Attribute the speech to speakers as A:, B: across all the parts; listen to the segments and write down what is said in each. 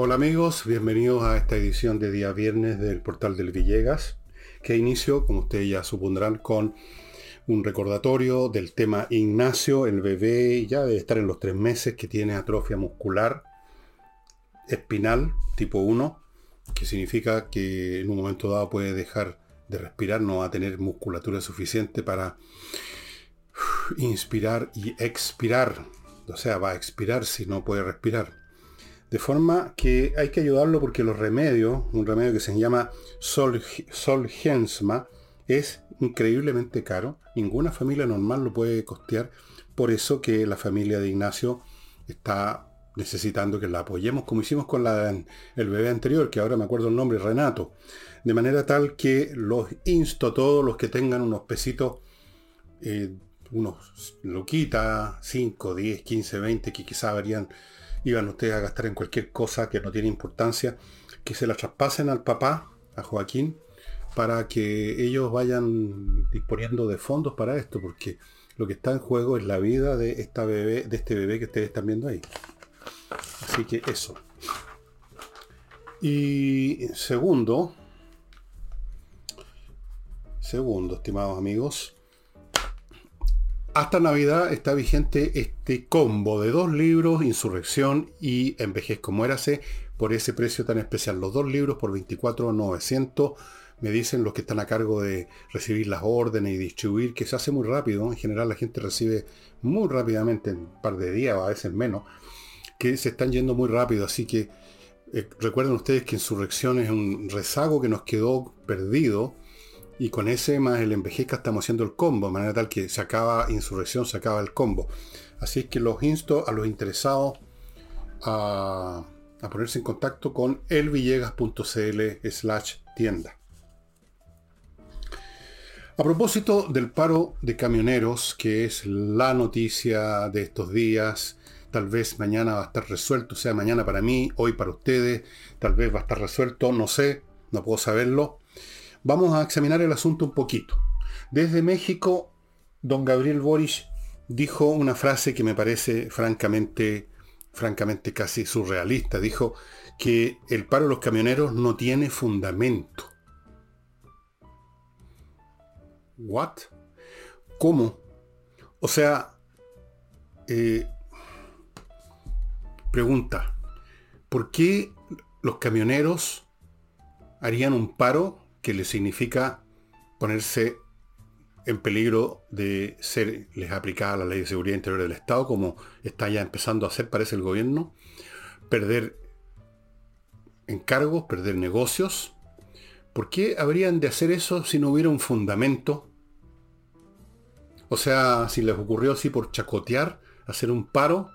A: Hola amigos, bienvenidos a esta edición de día viernes del portal del Villegas, que inicio, como ustedes ya supondrán, con un recordatorio del tema Ignacio, el bebé, ya debe estar en los tres meses, que tiene atrofia muscular espinal tipo 1, que significa que en un momento dado puede dejar de respirar, no va a tener musculatura suficiente para inspirar y expirar. O sea, va a expirar si no puede respirar. De forma que hay que ayudarlo porque los remedios, un remedio que se llama Sol, Solgensma, es increíblemente caro. Ninguna familia normal lo puede costear. Por eso que la familia de Ignacio está necesitando que la apoyemos, como hicimos con la, el bebé anterior, que ahora me acuerdo el nombre, Renato. De manera tal que los insto a todos los que tengan unos pesitos, eh, unos loquita, 5, 10, 15, 20, que quizá varían iban ustedes a gastar en cualquier cosa que no tiene importancia, que se la traspasen al papá, a Joaquín, para que ellos vayan disponiendo de fondos para esto, porque lo que está en juego es la vida de esta bebé, de este bebé que ustedes están viendo ahí. Así que eso. Y segundo, segundo, estimados amigos, hasta Navidad está vigente este combo de dos libros, Insurrección y Envejez como érase, por ese precio tan especial. Los dos libros por 24.900. Me dicen los que están a cargo de recibir las órdenes y distribuir, que se hace muy rápido. En general la gente recibe muy rápidamente, en un par de días o a veces menos, que se están yendo muy rápido. Así que eh, recuerden ustedes que Insurrección es un rezago que nos quedó perdido y con ese más el envejezca estamos haciendo el combo, de manera tal que se acaba insurrección, se acaba el combo. Así es que los insto a los interesados a, ponerse en contacto con elvillegas.cl slash tienda. A propósito del paro de camioneros, que es la noticia de estos días, tal vez mañana va a estar resuelto, sea mañana para mí, hoy para ustedes, tal vez va a estar resuelto, no sé, no puedo saberlo vamos a examinar el asunto un poquito. Desde México, don Gabriel Boris dijo una frase que me parece francamente, francamente casi surrealista. Dijo que el paro de los camioneros no tiene fundamento. ¿What? ¿Cómo? O sea, eh, pregunta, ¿por qué los camioneros harían un paro que le significa ponerse en peligro de ser les aplicada la ley de seguridad interior del Estado, como está ya empezando a hacer, parece el gobierno, perder encargos, perder negocios. ¿Por qué habrían de hacer eso si no hubiera un fundamento? O sea, si les ocurrió así por chacotear, hacer un paro,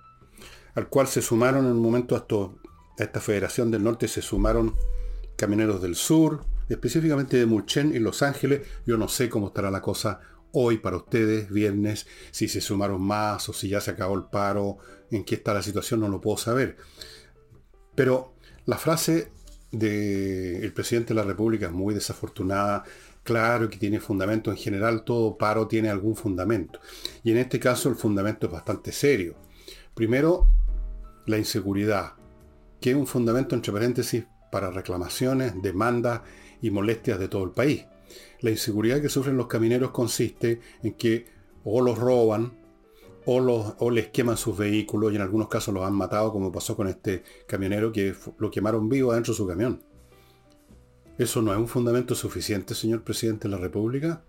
A: al cual se sumaron en un momento a, a esta Federación del Norte, se sumaron Camioneros del Sur, específicamente de Mulchen y Los Ángeles. Yo no sé cómo estará la cosa hoy para ustedes, viernes, si se sumaron más o si ya se acabó el paro, en qué está la situación, no lo puedo saber. Pero la frase del presidente de la República es muy desafortunada. Claro que tiene fundamento, en general todo paro tiene algún fundamento. Y en este caso el fundamento es bastante serio. Primero, la inseguridad, que es un fundamento entre paréntesis para reclamaciones, demandas y molestias de todo el país. La inseguridad que sufren los camineros consiste en que o los roban o, los, o les queman sus vehículos y en algunos casos los han matado como pasó con este camionero que lo quemaron vivo adentro de su camión. ¿Eso no es un fundamento suficiente, señor presidente de la República?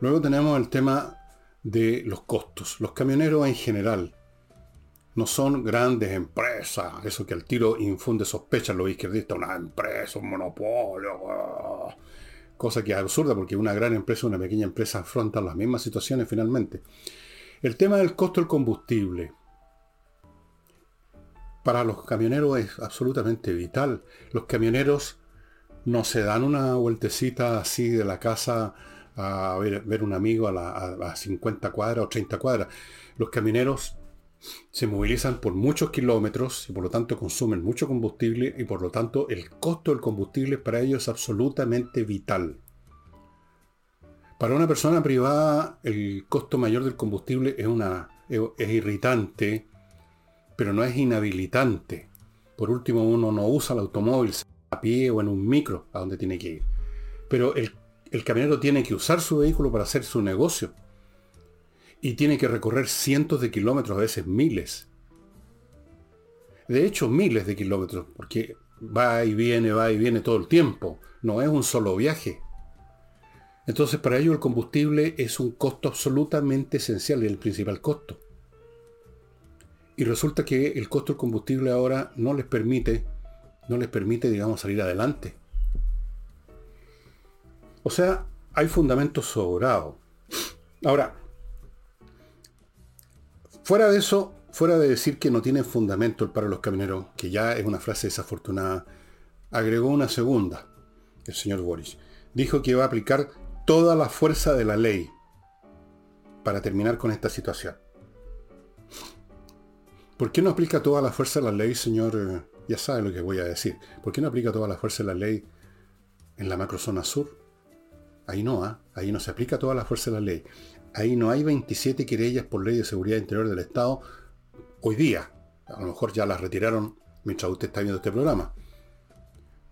A: Luego tenemos el tema de los costos. Los camioneros en general no son grandes empresas, eso que al tiro infunde sospecha a los izquierdistas, una empresa, un monopolio, cosa que es absurda porque una gran empresa, una pequeña empresa afrontan las mismas situaciones finalmente. El tema del costo del combustible. Para los camioneros es absolutamente vital. Los camioneros no se dan una vueltecita así de la casa a ver, ver un amigo a, la, a 50 cuadras o 30 cuadras. Los camioneros se movilizan por muchos kilómetros y por lo tanto consumen mucho combustible y por lo tanto el costo del combustible para ellos es absolutamente vital. Para una persona privada el costo mayor del combustible es, una, es irritante, pero no es inhabilitante. Por último, uno no usa el automóvil a pie o en un micro a donde tiene que ir. Pero el, el camionero tiene que usar su vehículo para hacer su negocio. Y tiene que recorrer cientos de kilómetros, a veces miles. De hecho, miles de kilómetros, porque va y viene, va y viene todo el tiempo. No es un solo viaje. Entonces, para ello el combustible es un costo absolutamente esencial, y el principal costo. Y resulta que el costo del combustible ahora no les permite, no les permite, digamos, salir adelante. O sea, hay fundamentos sobrados. Ahora, fuera de eso, fuera de decir que no tienen fundamento el paro de los camioneros, que ya es una frase desafortunada, agregó una segunda, el señor Boris. Dijo que iba a aplicar toda la fuerza de la ley para terminar con esta situación. ¿Por qué no aplica toda la fuerza de la ley, señor? Ya sabe lo que voy a decir. ¿Por qué no aplica toda la fuerza de la ley en la macrozona sur? Ahí no, ¿ah? ahí no se aplica toda la fuerza de la ley. Ahí no hay 27 querellas por ley de seguridad interior del Estado hoy día. A lo mejor ya las retiraron mientras usted está viendo este programa.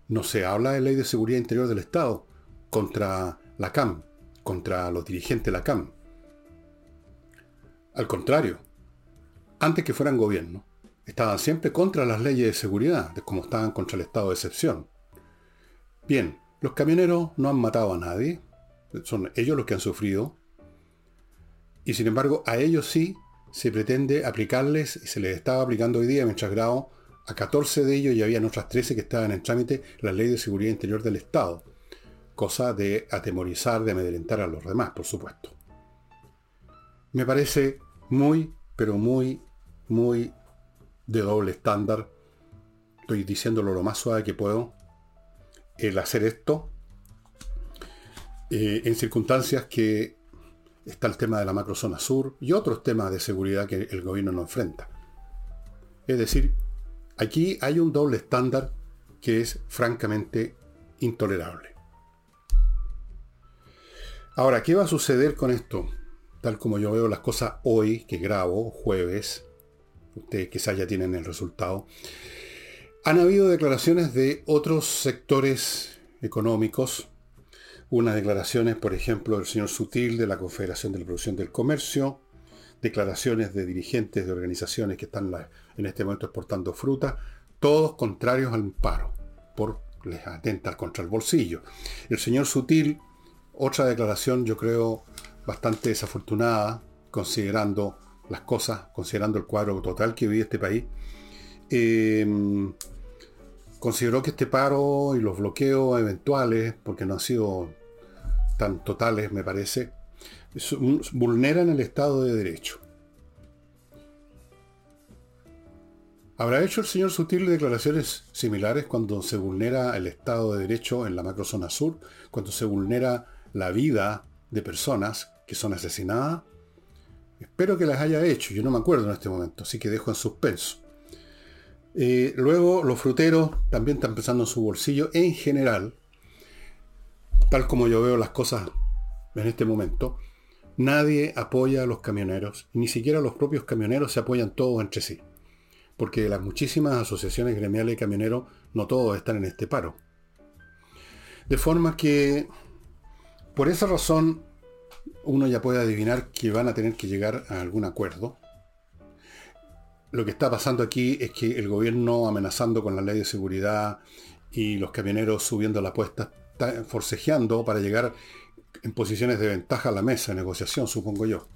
A: No se habla de ley de seguridad interior del Estado contra la CAM, contra los dirigentes de la CAM. Al contrario, antes que fueran gobierno, estaban siempre contra las leyes de seguridad, como estaban contra el estado de excepción. Bien, los camioneros no han matado a nadie, son ellos los que han sufrido, y sin embargo a ellos sí se pretende aplicarles, y se les estaba aplicando hoy día mientras grabo, a 14 de ellos y habían otras 13 que estaban en trámite la ley de seguridad interior del Estado, cosa de atemorizar, de amedrentar a los demás, por supuesto. Me parece muy, pero muy muy de doble estándar. Estoy diciéndolo lo más suave que puedo. El hacer esto eh, en circunstancias que está el tema de la macrozona sur y otros temas de seguridad que el gobierno no enfrenta. Es decir, aquí hay un doble estándar que es francamente intolerable. Ahora, ¿qué va a suceder con esto? Tal como yo veo las cosas hoy, que grabo, jueves ustedes quizás ya tienen el resultado, han habido declaraciones de otros sectores económicos, unas declaraciones, por ejemplo, del señor Sutil de la Confederación de la Producción del Comercio, declaraciones de dirigentes de organizaciones que están en este momento exportando fruta, todos contrarios al paro, por les atentar contra el bolsillo. El señor Sutil, otra declaración yo creo bastante desafortunada, considerando las cosas, considerando el cuadro total que vive este país, eh, consideró que este paro y los bloqueos eventuales, porque no han sido tan totales, me parece, vulneran el Estado de Derecho. ¿Habrá hecho el señor Sutil declaraciones similares cuando se vulnera el Estado de Derecho en la macrozona sur, cuando se vulnera la vida de personas que son asesinadas? Espero que las haya hecho, yo no me acuerdo en este momento, así que dejo en suspenso. Eh, luego los fruteros también están pensando en su bolsillo en general, tal como yo veo las cosas en este momento. Nadie apoya a los camioneros, ni siquiera los propios camioneros se apoyan todos entre sí, porque las muchísimas asociaciones gremiales de camioneros no todos están en este paro. De forma que, por esa razón, uno ya puede adivinar que van a tener que llegar a algún acuerdo. Lo que está pasando aquí es que el gobierno amenazando con la ley de seguridad y los camioneros subiendo la apuesta, forcejeando para llegar en posiciones de ventaja a la mesa de negociación, supongo yo.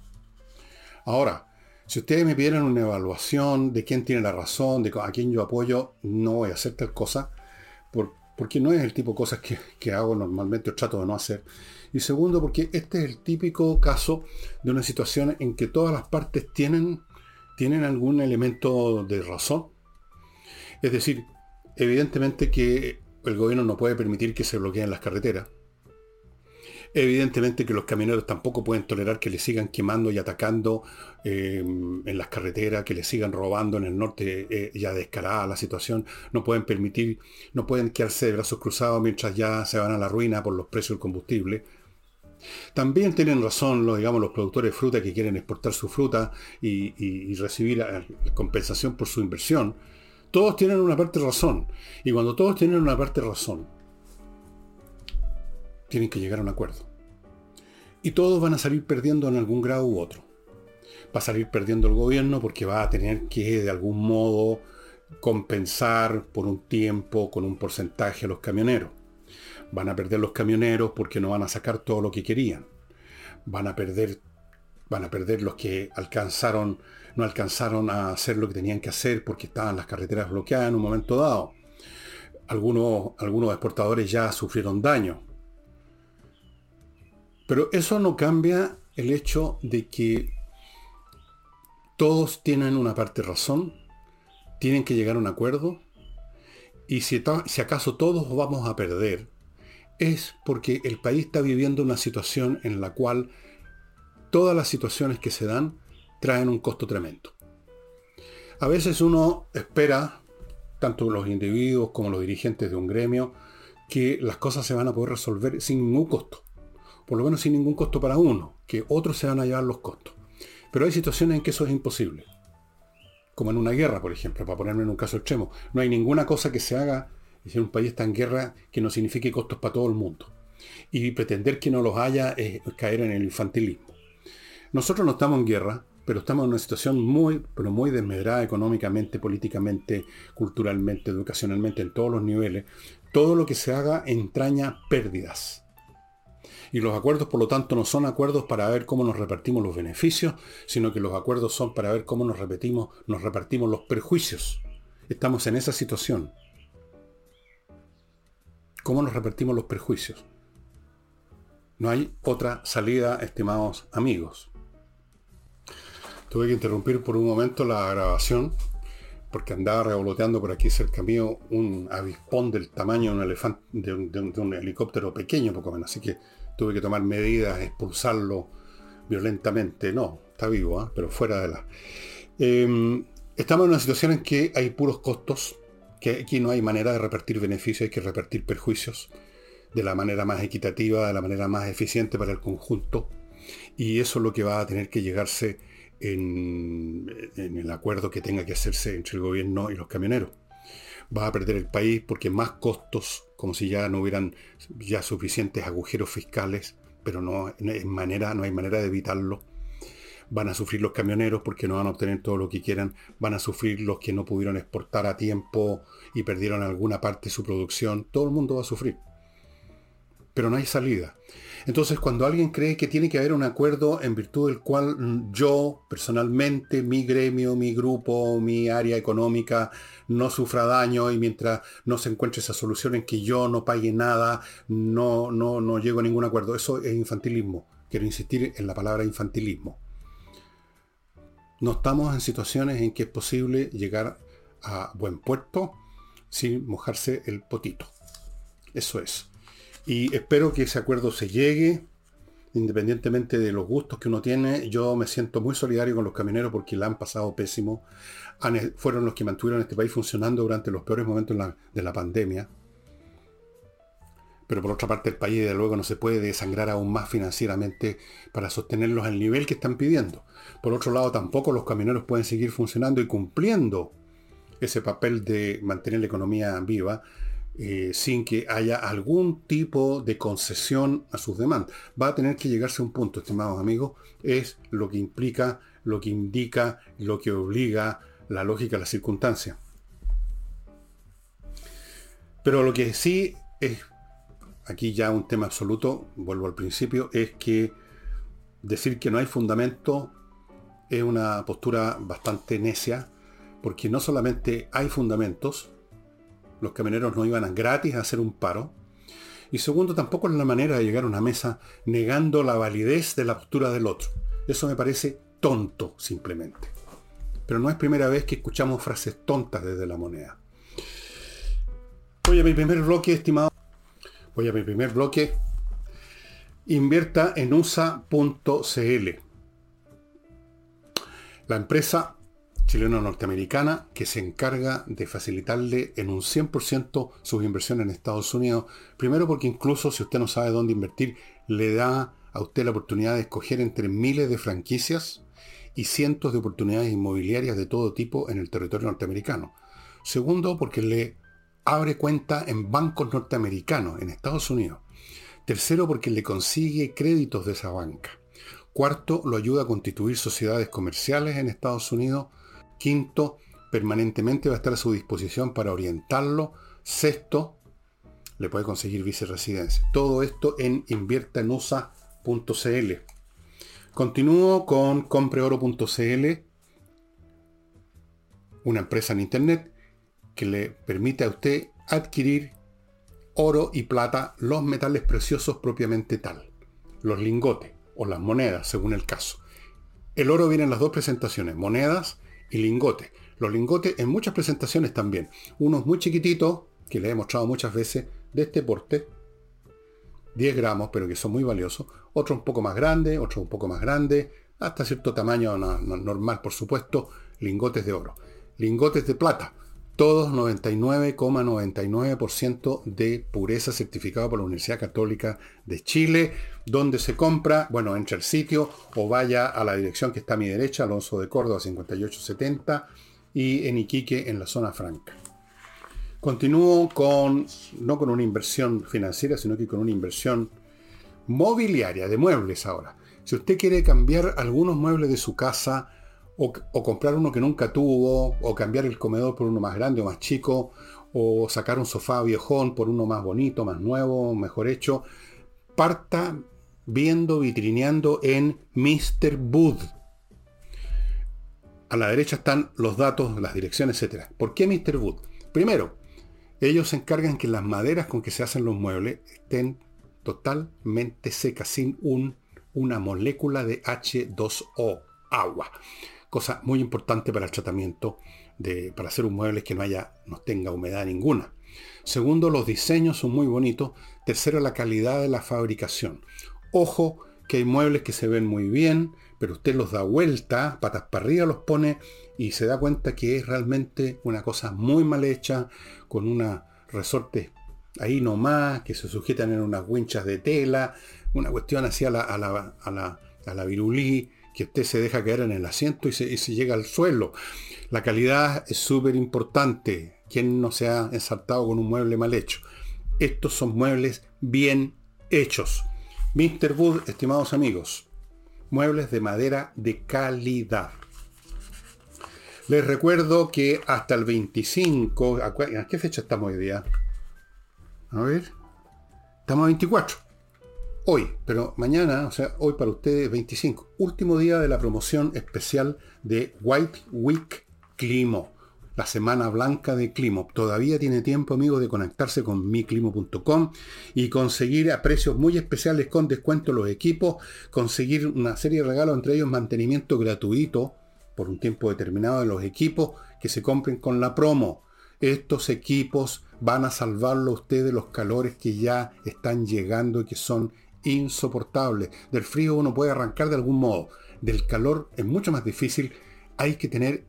A: Ahora, si ustedes me pidieran una evaluación de quién tiene la razón, de a quién yo apoyo, no voy a hacer tal cosa, porque no es el tipo de cosas que, que hago normalmente o trato de no hacer. Y segundo, porque este es el típico caso de una situación en que todas las partes tienen, tienen algún elemento de razón. Es decir, evidentemente que el gobierno no puede permitir que se bloqueen las carreteras. Evidentemente que los camioneros tampoco pueden tolerar que le sigan quemando y atacando eh, en las carreteras, que le sigan robando en el norte eh, ya descarada la situación. No pueden permitir, no pueden quedarse de brazos cruzados mientras ya se van a la ruina por los precios del combustible. También tienen razón los, digamos, los productores de fruta que quieren exportar su fruta y, recibir eh, compensación por su inversión. Todos tienen una parte razón. Y cuando todos tienen una parte razón, tienen que llegar a un acuerdo. Y todos van a salir perdiendo en algún grado u otro. Va a salir perdiendo el gobierno porque va a tener que de algún modo compensar por un tiempo con un porcentaje a los camioneros. Van a perder los camioneros porque no van a sacar todo lo que querían. Van a perder, van a perder los que alcanzaron, no alcanzaron a hacer lo que tenían que hacer porque estaban las carreteras bloqueadas en un momento dado. Algunos, algunos exportadores ya sufrieron daño. Pero eso no cambia el hecho de que todos tienen una parte razón, tienen que llegar a un acuerdo, y si, si acaso todos vamos a perder, es porque el país está viviendo una situación en la cual todas las situaciones que se dan traen un costo tremendo. A veces uno espera, tanto los individuos como los dirigentes de un gremio, que las cosas se van a poder resolver sin ningún costo por lo menos sin ningún costo para uno, que otros se van a llevar los costos. Pero hay situaciones en que eso es imposible. Como en una guerra, por ejemplo, para ponerme en un caso extremo. No hay ninguna cosa que se haga si un país está en guerra que no signifique costos para todo el mundo. Y pretender que no los haya es caer en el infantilismo. Nosotros no estamos en guerra, pero estamos en una situación muy, pero muy desmedrada económicamente, políticamente, culturalmente, educacionalmente, en todos los niveles. Todo lo que se haga entraña pérdidas. Y los acuerdos, por lo tanto, no son acuerdos para ver cómo nos repartimos los beneficios, sino que los acuerdos son para ver cómo nos, nos repartimos los perjuicios. Estamos en esa situación. ¿Cómo nos repartimos los perjuicios? No hay otra salida, estimados amigos. Tuve que interrumpir por un momento la grabación porque andaba revoloteando por aquí cerca mío un avispón del tamaño de un elefante, de un, helicóptero pequeño, poco menos. Así que tuve que tomar medidas, expulsarlo violentamente. No, está vivo, ¿ah? pero fuera de la... Em, estamos en una situación en que hay puros costos, que aquí no hay manera de repartir beneficios, hay que repartir perjuicios de la manera más equitativa, de la manera más eficiente para el conjunto. Y eso es lo que va a tener que llegarse en, el acuerdo que tenga que hacerse entre el gobierno y los camioneros va a perder el país porque más costos, como si ya no hubieran ya suficientes agujeros fiscales, pero no, manera, no hay manera de evitarlo. Van a sufrir los camioneros porque no van a obtener todo lo que quieran. Van a sufrir los que no pudieron exportar a tiempo y perdieron alguna parte de su producción. Todo el mundo va a sufrir. Pero no hay salida. Entonces, cuando alguien cree que tiene que haber un acuerdo en virtud del cual mm, yo, personalmente, mi gremio, mi grupo, mi área económica no sufra daño y mientras no se encuentre esa solución en que yo no pague nada, no, no, no llego a ningún acuerdo, eso es infantilismo. Quiero insistir en la palabra infantilismo. No estamos en situaciones en que es posible llegar a buen puerto sin mojarse el potito. Eso es. Y espero que ese acuerdo se llegue, independientemente de los gustos que uno tiene. Yo me siento muy solidario con los camioneros porque la han pasado pésimo. fueron los que mantuvieron este país funcionando durante los peores momentos de la pandemia. Pero por otra parte el país de luego no se puede desangrar aún más financieramente para sostenerlos al nivel que están pidiendo. Por otro lado tampoco los camioneros pueden seguir funcionando y cumpliendo ese papel de mantener la economía viva eh, sin que haya algún tipo de concesión a sus demandas. Va a tener que llegarse a un punto, estimados amigos, es lo que implica, lo que indica, lo que obliga la lógica, la circunstancia. Pero lo que sí es, aquí ya un tema absoluto, vuelvo al principio, es que decir que no hay fundamento es una postura bastante necia, porque no solamente hay fundamentos, los camioneros no iban gratis a hacer un paro. Y segundo, tampoco es la manera de llegar a una mesa negando la validez de la postura del otro. Eso me parece tonto, simplemente. Pero no es primera vez que escuchamos frases tontas desde la moneda. Voy a mi primer bloque, estimado. Voy a mi primer bloque. Invierta en USA.cl. La empresa chileno-norteamericana que se encarga de facilitarle en un 100% sus inversiones en Estados Unidos. Primero porque incluso si usted no sabe dónde invertir, le da a usted la oportunidad de escoger entre miles de franquicias y cientos de oportunidades inmobiliarias de todo tipo en el territorio norteamericano. Segundo, porque le abre cuenta en bancos norteamericanos, en Estados Unidos. Tercero, porque le consigue créditos de esa banca. Cuarto, lo ayuda a constituir sociedades comerciales en Estados Unidos. Quinto, permanentemente va a estar a su disposición para orientarlo. Sexto, le puede conseguir viceresidencia. Todo esto en inviertanusa.cl. Continúo con compreoro.cl, una empresa en internet que le permite a usted adquirir oro y plata, los metales preciosos propiamente tal, los lingotes o las monedas, según el caso. El oro viene en las dos presentaciones, monedas y lingotes. Los lingotes en muchas presentaciones también. Unos muy chiquititos, que le he mostrado muchas veces, de este porte, 10 gramos, pero que son muy valiosos. Otros un poco más grandes, otros un poco más grandes, hasta cierto tamaño normal, por supuesto, lingotes de oro. Lingotes de plata, todos 99,99% de pureza certificado por la Universidad Católica de Chile, donde se compra, bueno, entre el sitio o vaya a la dirección que está a mi derecha, Alonso de Córdoba 5870, y en Iquique, en la zona franca. Continúo con, no con una inversión financiera, sino que con una inversión mobiliaria, de muebles ahora. Si usted quiere cambiar algunos muebles de su casa, o, comprar uno que nunca tuvo, o cambiar el comedor por uno más grande o más chico, o sacar un sofá viejón por uno más bonito, más nuevo, mejor hecho, parta viendo, vitrineando en Mr. Wood. A la derecha están los datos, las direcciones, etc. ¿Por qué Mr. Wood? Primero, ellos se encargan que las maderas con que se hacen los muebles estén totalmente secas, sin un, una molécula de H2O, agua. Cosa muy importante para el tratamiento, de, para hacer un mueble que no, haya, no tenga humedad ninguna. Segundo, los diseños son muy bonitos. Tercero, la calidad de la fabricación. Ojo que hay muebles que se ven muy bien, pero usted los da vuelta, patas para arriba los pone y se da cuenta que es realmente una cosa muy mal hecha, con una resorte ahí nomás, que se sujetan en unas winchas de tela, una cuestión así la, a la, a la, virulí, que usted se deja caer en el asiento y se, y se llega al suelo. La calidad es súper importante. ¿Quién no se ha ensartado con un mueble mal hecho? Estos son muebles bien hechos. Mr. Wood, estimados amigos, muebles de madera de calidad. Les recuerdo que hasta el 25, ¿a qué fecha estamos hoy día? A ver, estamos a 24. Hoy, pero mañana, o sea, hoy para ustedes 25. Último día de la promoción especial de White Week Climo. La semana blanca de Climo. Todavía tiene tiempo, amigos, de conectarse con miclimo.com y conseguir a precios muy especiales con descuento los equipos, conseguir una serie de regalos, entre ellos mantenimiento gratuito por un tiempo determinado de los equipos que se compren con la promo. Estos equipos van a salvarlo a usted de los calores que ya están llegando y que son insoportables. Del frío uno puede arrancar de algún modo. Del calor es mucho más difícil. Hay que tener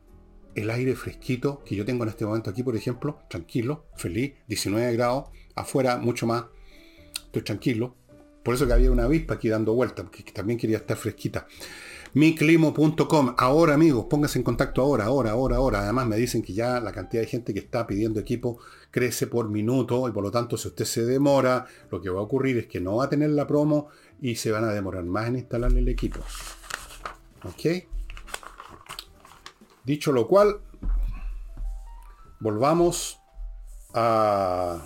A: el aire fresquito que yo tengo en este momento aquí, por ejemplo, tranquilo, feliz, 19 grados, afuera mucho más, estoy tranquilo. Por eso que había una avispa aquí dando vueltas, porque también quería estar fresquita miclimo.com. Ahora, amigos, pónganse en contacto ahora, ahora, ahora, ahora. Además, me dicen que ya la cantidad de gente que está pidiendo equipo crece por minuto y por lo tanto, si usted se demora, lo que va a ocurrir es que no va a tener la promo y se van a demorar más en instalar el equipo. ¿Ok? Dicho lo cual, volvamos a,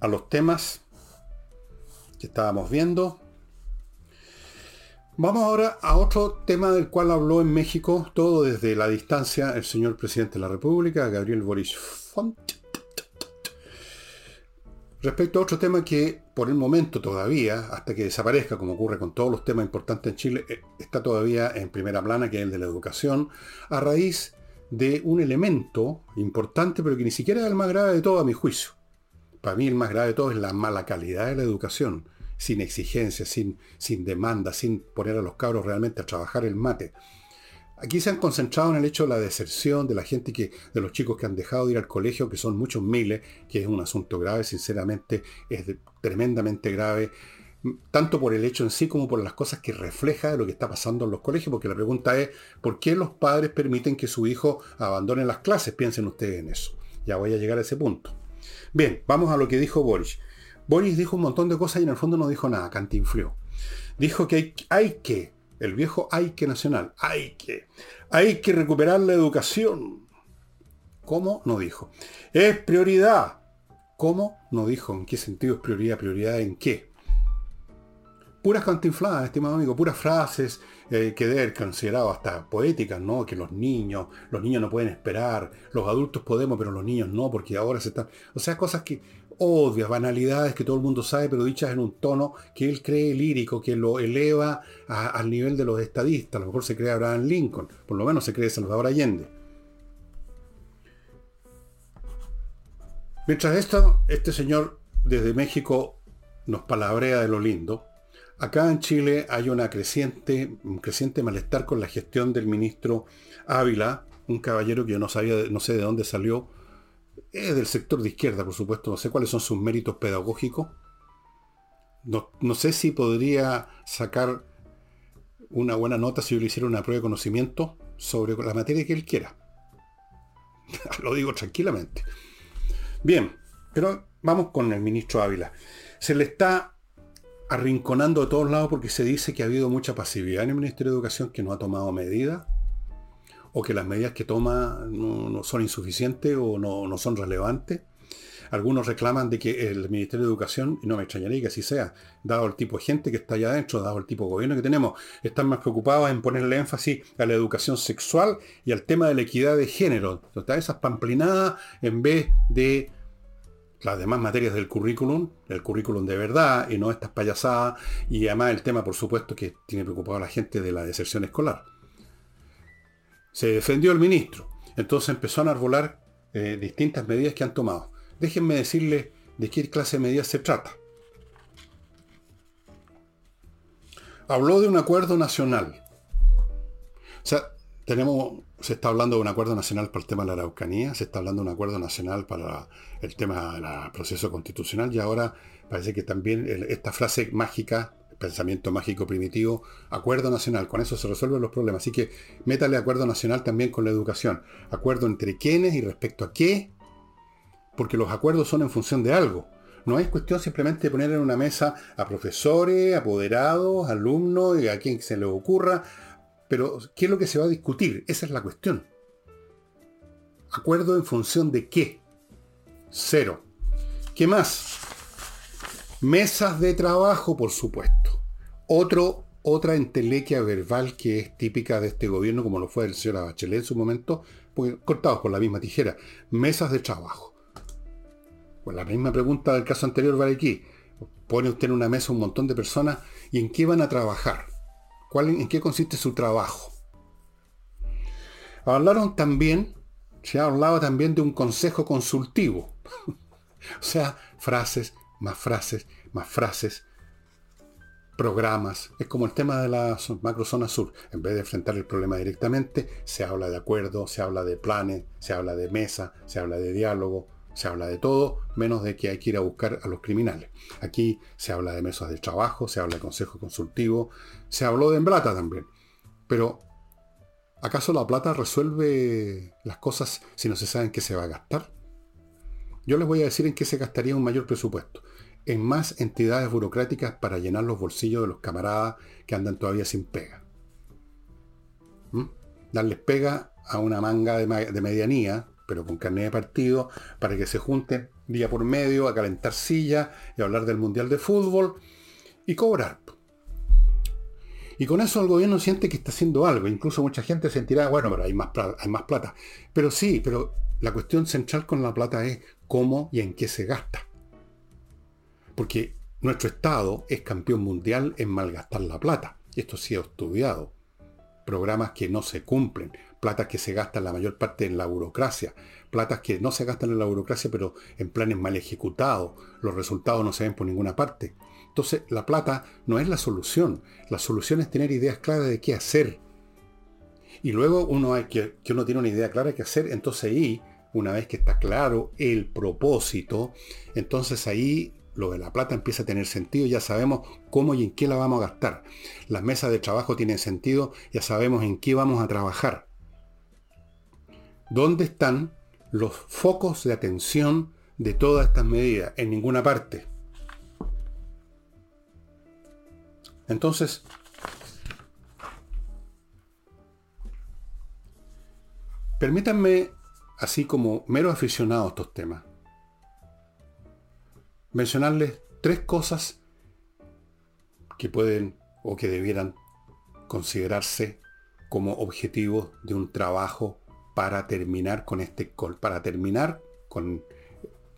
A: a los temas que estábamos viendo. Vamos ahora a otro tema del cual habló en México, todo desde la distancia, el señor presidente de la República, Gabriel Boris Font. Respecto a otro tema que por el momento todavía, hasta que desaparezca, como ocurre con todos los temas importantes en Chile, eh, está todavía en primera plana, que es el de la educación, a raíz de un elemento importante, pero que ni siquiera es el más grave de todo a mi juicio. Para mí el más grave de todo es la mala calidad de la educación sin exigencia, sin, sin demanda, sin poner a los cabros realmente a trabajar el mate. Aquí se han concentrado en el hecho de la deserción de la gente que, de los chicos que han dejado de ir al colegio, que son muchos miles, que es un asunto grave, sinceramente, es tremendamente grave. tanto por el hecho en sí como por las cosas que refleja de lo que está pasando en los colegios, porque la pregunta es, ¿por qué los padres permiten que su hijo abandone las clases? Piensen ustedes en eso. Ya voy a llegar a ese punto. Bien, vamos a lo que dijo Boris. Boris dijo un montón de cosas y en el fondo no dijo nada, cantinfrió. Dijo que hay, que, el viejo hay que nacional, hay que, hay que recuperar la educación. ¿Cómo? No dijo. Es prioridad. ¿Cómo? No dijo. ¿En qué sentido es prioridad? ¿Prioridad en qué? Puras cantinfladas, estimado amigo, puras frases eh, que deben considerado hasta poéticas, ¿no? Que los niños, los niños no pueden esperar, los adultos podemos, pero los niños no, porque ahora se están... O sea, cosas que, obvias, banalidades que todo el mundo sabe, pero dichas en un tono que él cree lírico, que lo eleva al nivel de los estadistas. A lo mejor se cree Abraham Lincoln, por lo menos se cree Salvador Allende. Mientras esto, este señor desde México nos palabrea de lo lindo, acá en Chile hay una creciente, un creciente malestar con la gestión del ministro Ávila, un caballero que yo no sabía, no sé de dónde salió, es del sector de izquierda, por supuesto, no sé cuáles son sus méritos pedagógicos. No, no sé si podría sacar una buena nota si yo le hiciera una prueba de conocimiento sobre la materia que él quiera. Lo digo tranquilamente. Bien, pero vamos con el ministro Ávila. Se le está arrinconando de todos lados porque se dice que ha habido mucha pasividad en el Ministerio de Educación que no ha tomado medidas o que las medidas que toma no, son insuficientes o no, no, son relevantes. Algunos reclaman de que el Ministerio de Educación, y no me extrañaría que así sea, dado el tipo de gente que está allá adentro, dado el tipo de gobierno que tenemos, están más preocupados en ponerle énfasis a la educación sexual y al tema de la equidad de género. Total, esas pamplinadas en vez de las demás materias del currículum, el currículum de verdad y no estas payasadas, y además el tema, por supuesto, que tiene preocupado a la gente de la deserción escolar. Se defendió el ministro, entonces empezó a enarbolar eh, distintas medidas que han tomado. Déjenme decirles de qué clase de medidas se trata. Habló de un acuerdo nacional. O sea, tenemos, se está hablando de un acuerdo nacional para el tema de la Araucanía, se está hablando de un acuerdo nacional para el tema del proceso constitucional y ahora parece que también esta frase mágica, pensamiento mágico primitivo, acuerdo nacional, con eso se resuelven los problemas. Así que métale acuerdo nacional también con la educación. Acuerdo entre quiénes y respecto a qué, porque los acuerdos son en función de algo. No es cuestión simplemente de poner en una mesa a profesores, apoderados, alumnos y a quien se le ocurra pero, ¿qué es lo que se va a discutir? Esa es la cuestión. ¿Acuerdo en función de qué? Cero. ¿Qué más? Mesas de trabajo, por supuesto. Otra entelequia verbal que es típica de este gobierno, como lo fue el señor Bachelet en su momento, porque cortados por la misma tijera. Mesas de trabajo. Pues la misma pregunta del caso anterior vale aquí. Pone usted en una mesa un montón de personas y en qué van a trabajar en qué consiste su trabajo. Hablaron también, se ha hablado también de un consejo consultivo. o sea, frases, más frases, más frases, programas. Es como el tema de la macrozona sur. En vez de enfrentar el problema directamente, se habla de acuerdo, se habla de planes, se habla de mesa, se habla de diálogo, se habla de todo, menos de que hay que ir a buscar a los criminales. Aquí se habla de mesas de trabajo, se habla de consejo consultivo, se habló de en plata también. Pero, ¿acaso la plata resuelve las cosas si no se sabe en qué se va a gastar? Yo les voy a decir en qué se gastaría un mayor presupuesto. En más entidades burocráticas para llenar los bolsillos de los camaradas que andan todavía sin pega. ¿Mm? Darles pega a una manga de, medianía, pero con carne de partido, para que se junten día por medio a calentar silla y hablar del Mundial de Fútbol y cobrar. Y con eso el gobierno siente que está haciendo algo. Incluso mucha gente sentirá, bueno, pero hay más, hay más plata. Pero sí, pero la cuestión central con la plata es cómo y en qué se gasta. Porque nuestro Estado es campeón mundial en malgastar la plata. Esto sí ha estudiado. Programas que no se cumplen, platas que se gastan la mayor parte en la burocracia, platas que no se gastan en la burocracia pero en planes mal ejecutados, los resultados no se ven por ninguna parte. Entonces la plata no es la solución, la solución es tener ideas claras de qué hacer. Y luego uno hay que, que uno tiene una idea clara de qué hacer, entonces ahí, una vez que está claro el propósito, entonces ahí lo de la plata empieza a tener sentido, ya sabemos cómo y en qué la vamos a gastar. Las mesas de trabajo tienen sentido, ya sabemos en qué vamos a trabajar. ¿Dónde están los focos de atención de todas estas medidas? En ninguna parte. Entonces, permítanme, así como mero aficionado a estos temas, mencionarles tres cosas que pueden o que debieran considerarse como objetivos de un trabajo para terminar con este col, para terminar con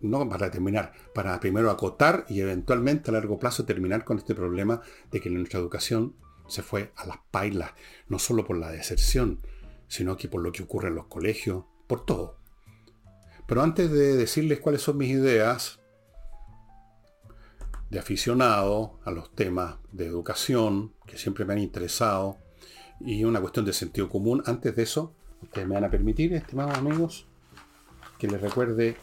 A: no para terminar, para primero acotar y eventualmente a largo plazo terminar con este problema de que nuestra educación se fue a las pailas, no solo por la deserción, sino que por lo que ocurre en los colegios, por todo. Pero antes de decirles cuáles son mis ideas, de aficionado a los temas de educación, que siempre me han interesado, y una cuestión de sentido común. Antes de eso, ustedes me van a permitir, estimados amigos, que les recuerde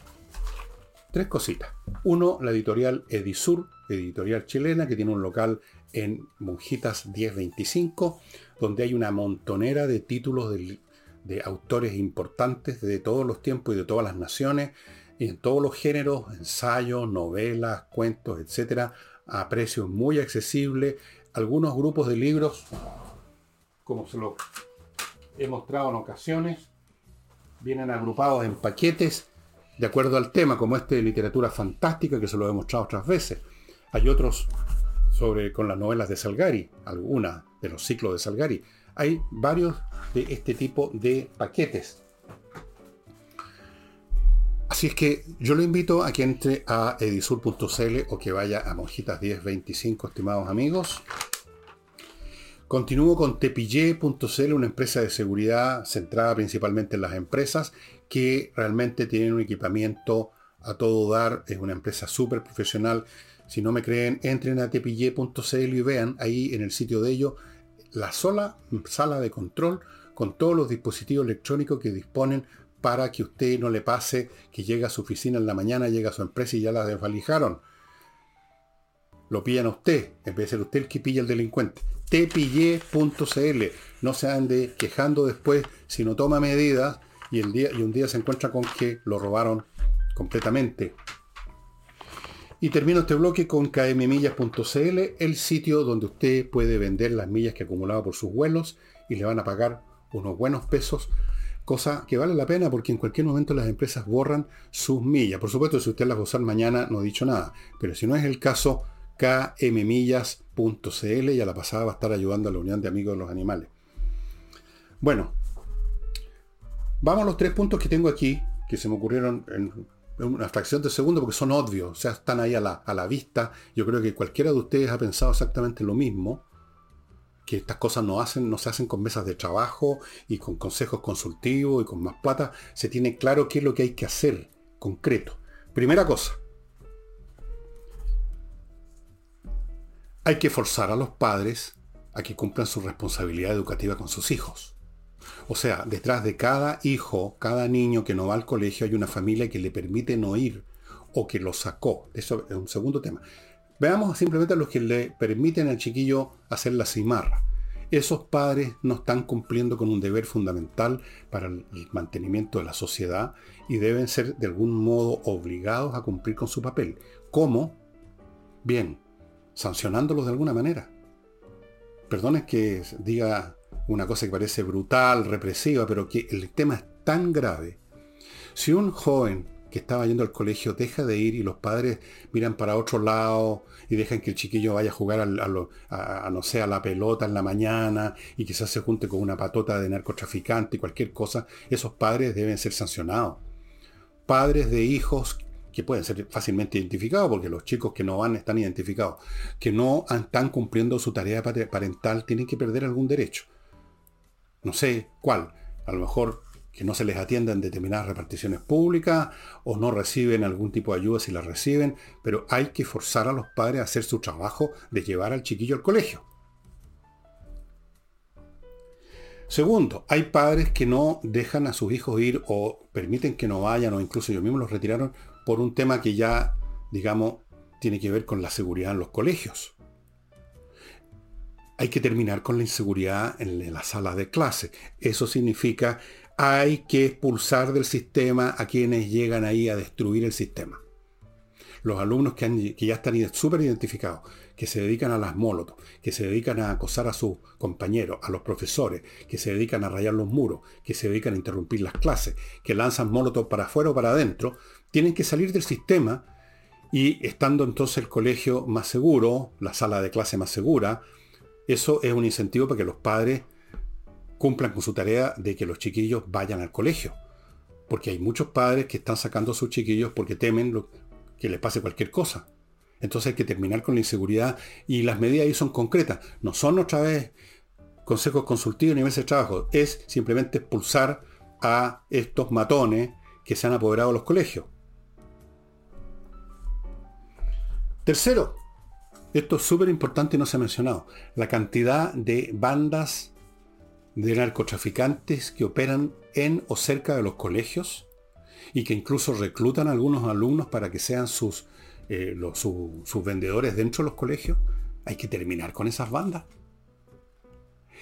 A: tres cositas. Uno, la editorial Edisur, editorial chilena, que tiene un local en Monjitas 1025, donde hay una montonera de títulos de, de autores importantes de todos los tiempos y de todas las naciones, en todos los géneros, ensayos, novelas, cuentos, etcétera, a precios muy accesibles. Algunos grupos de libros, como se lo he mostrado en ocasiones, vienen agrupados en paquetes de acuerdo al tema, como este de literatura fantástica, que se lo he mostrado otras veces. Hay otros sobre con las novelas de Salgari, algunas de los ciclos de Salgari. Hay varios de este tipo de paquetes. Así es que yo lo invito a que entre a edisur.cl o que vaya a Monjitas 1025, estimados amigos. Continúo con tepille.cl, una empresa de seguridad centrada principalmente en las empresas que realmente tienen un equipamiento a todo dar. Es una empresa súper profesional. Si no me creen, entren a tepille.cl y vean ahí en el sitio de ellos la sola sala de control con todos los dispositivos electrónicos que disponen para que usted no le pase que llega a su oficina en la mañana, llega a su empresa y ya la desvalijaron. Lo pillan a usted, en vez de ser usted el que pilla al delincuente. tepille.cl. No se ande quejando después si no toma medidas y, el día, y un día se encuentra con que lo robaron completamente. Y termino este bloque con kmmillas.cl, el sitio donde usted puede vender las millas que acumulaba por sus vuelos y le van a pagar unos buenos pesos cosa que vale la pena porque en cualquier momento las empresas borran sus millas. Por supuesto, si usted las va a usar mañana, no he dicho nada, pero si no es el caso, kmmillas.cl ya la pasada va a estar ayudando a la Unión de Amigos de los Animales. Bueno, vamos a los tres puntos que tengo aquí, que se me ocurrieron en una fracción de segundo porque son obvios, o sea, están ahí a la, a la vista. Yo creo que cualquiera de ustedes ha pensado exactamente lo mismo que estas cosas no, hacen, no se hacen con mesas de trabajo y con consejos consultivos y con más plata. Se tiene claro qué es lo que hay que hacer concreto. Primera cosa. Hay que forzar a los padres a que cumplan su responsabilidad educativa con sus hijos. O sea, detrás de cada hijo, cada niño que no va al colegio hay una familia que le permite no ir o que lo sacó. Eso es un segundo tema. Veamos simplemente a los que le permiten al chiquillo hacer la cimarra. Esos padres no están cumpliendo con un deber fundamental para el mantenimiento de la sociedad y deben ser de algún modo obligados a cumplir con su papel. ¿Cómo? Bien, sancionándolos de alguna manera. Perdonen que diga una cosa que parece brutal, represiva, pero que el tema es tan grave. Si un joven que estaba yendo al colegio deja de ir y los padres miran para otro lado y dejan que el chiquillo vaya a jugar a, no sé, a la pelota en la mañana y quizás se junte con una patota de narcotraficante y cualquier cosa, esos padres deben ser sancionados. Padres de hijos que pueden ser fácilmente identificados, porque los chicos que no van están identificados, que no están cumpliendo su tarea parental, tienen que perder algún derecho. No sé cuál. A lo mejor que no se les atiendan determinadas reparticiones públicas o no reciben algún tipo de ayuda si la reciben, pero hay que forzar a los padres a hacer su trabajo de llevar al chiquillo al colegio. Segundo, hay padres que no dejan a sus hijos ir o permiten que no vayan o incluso ellos mismos los retiraron por un tema que ya, digamos, tiene que ver con la seguridad en los colegios. Hay que terminar con la inseguridad en la sala de clase. Eso significa hay que expulsar del sistema a quienes llegan ahí a destruir el sistema. Los alumnos que, ya están súper identificados, que se dedican a las molotov, que se dedican a acosar a sus compañeros, a los profesores, que se dedican a rayar los muros, que se dedican a interrumpir las clases, que lanzan molotov para afuera o para adentro, tienen que salir del sistema y estando entonces el colegio más seguro, la sala de clase más segura, eso es un incentivo para que los padres cumplan con su tarea de que los chiquillos vayan al colegio. Porque hay muchos padres que están sacando a sus chiquillos porque temen que les pase cualquier cosa. Entonces hay que terminar con la inseguridad y las medidas ahí son concretas. No son otra vez consejos consultivos ni meses de trabajo. Es simplemente expulsar a estos matones que se han apoderado de los colegios. Tercero, esto es súper importante y no se ha mencionado, la cantidad de bandas de narcotraficantes que operan en o cerca de los colegios y que incluso reclutan a algunos alumnos para que sean sus, eh, sus vendedores dentro de los colegios. Hay que terminar con esas bandas.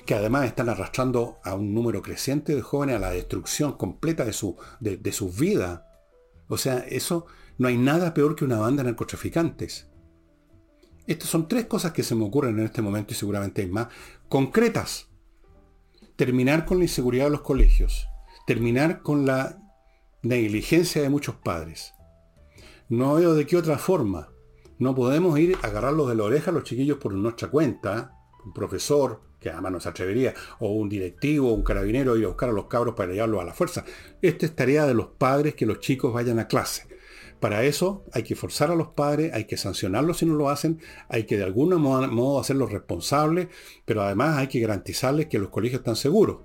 A: Que además están arrastrando a un número creciente de jóvenes a la destrucción completa de, su, de, de sus vidas. O sea, eso no hay nada peor que una banda de narcotraficantes. Estas son tres cosas que se me ocurren en este momento y seguramente hay más, concretas terminar con la inseguridad de los colegios, terminar con la negligencia de muchos padres. No veo de qué otra forma. No podemos ir a agarrarlos de la oreja a los chiquillos por nuestra cuenta, un profesor, que además no se atrevería, o un directivo, un carabinero, ir a buscar a los cabros para llevarlos a la fuerza. Esta es tarea de los padres que los chicos vayan a clase. Para eso hay que forzar a los padres, hay que sancionarlos si no lo hacen, hay que de algún modo hacerlos responsables, pero además hay que garantizarles que los colegios están seguros.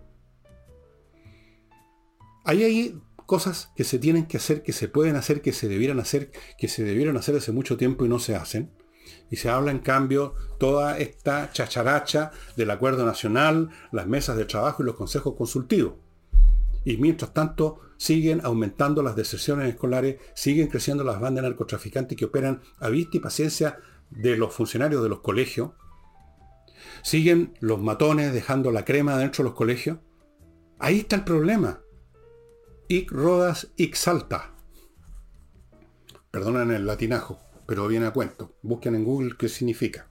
A: Ahí hay cosas que se tienen que hacer, que se pueden hacer, que se debieran hacer, que se debieron hacer hace mucho tiempo y no se hacen. Y se habla en cambio toda esta chacharacha del acuerdo nacional, las mesas de trabajo y los consejos consultivos. Y mientras tanto siguen aumentando las deserciones escolares, siguen creciendo las bandas narcotraficantes que operan a vista y paciencia de los funcionarios de los colegios. Siguen los matones dejando la crema dentro de los colegios. Ahí está el problema. Ic rodas, ic salta. Perdonen el latinajo, pero viene a cuento. Busquen en Google qué significa.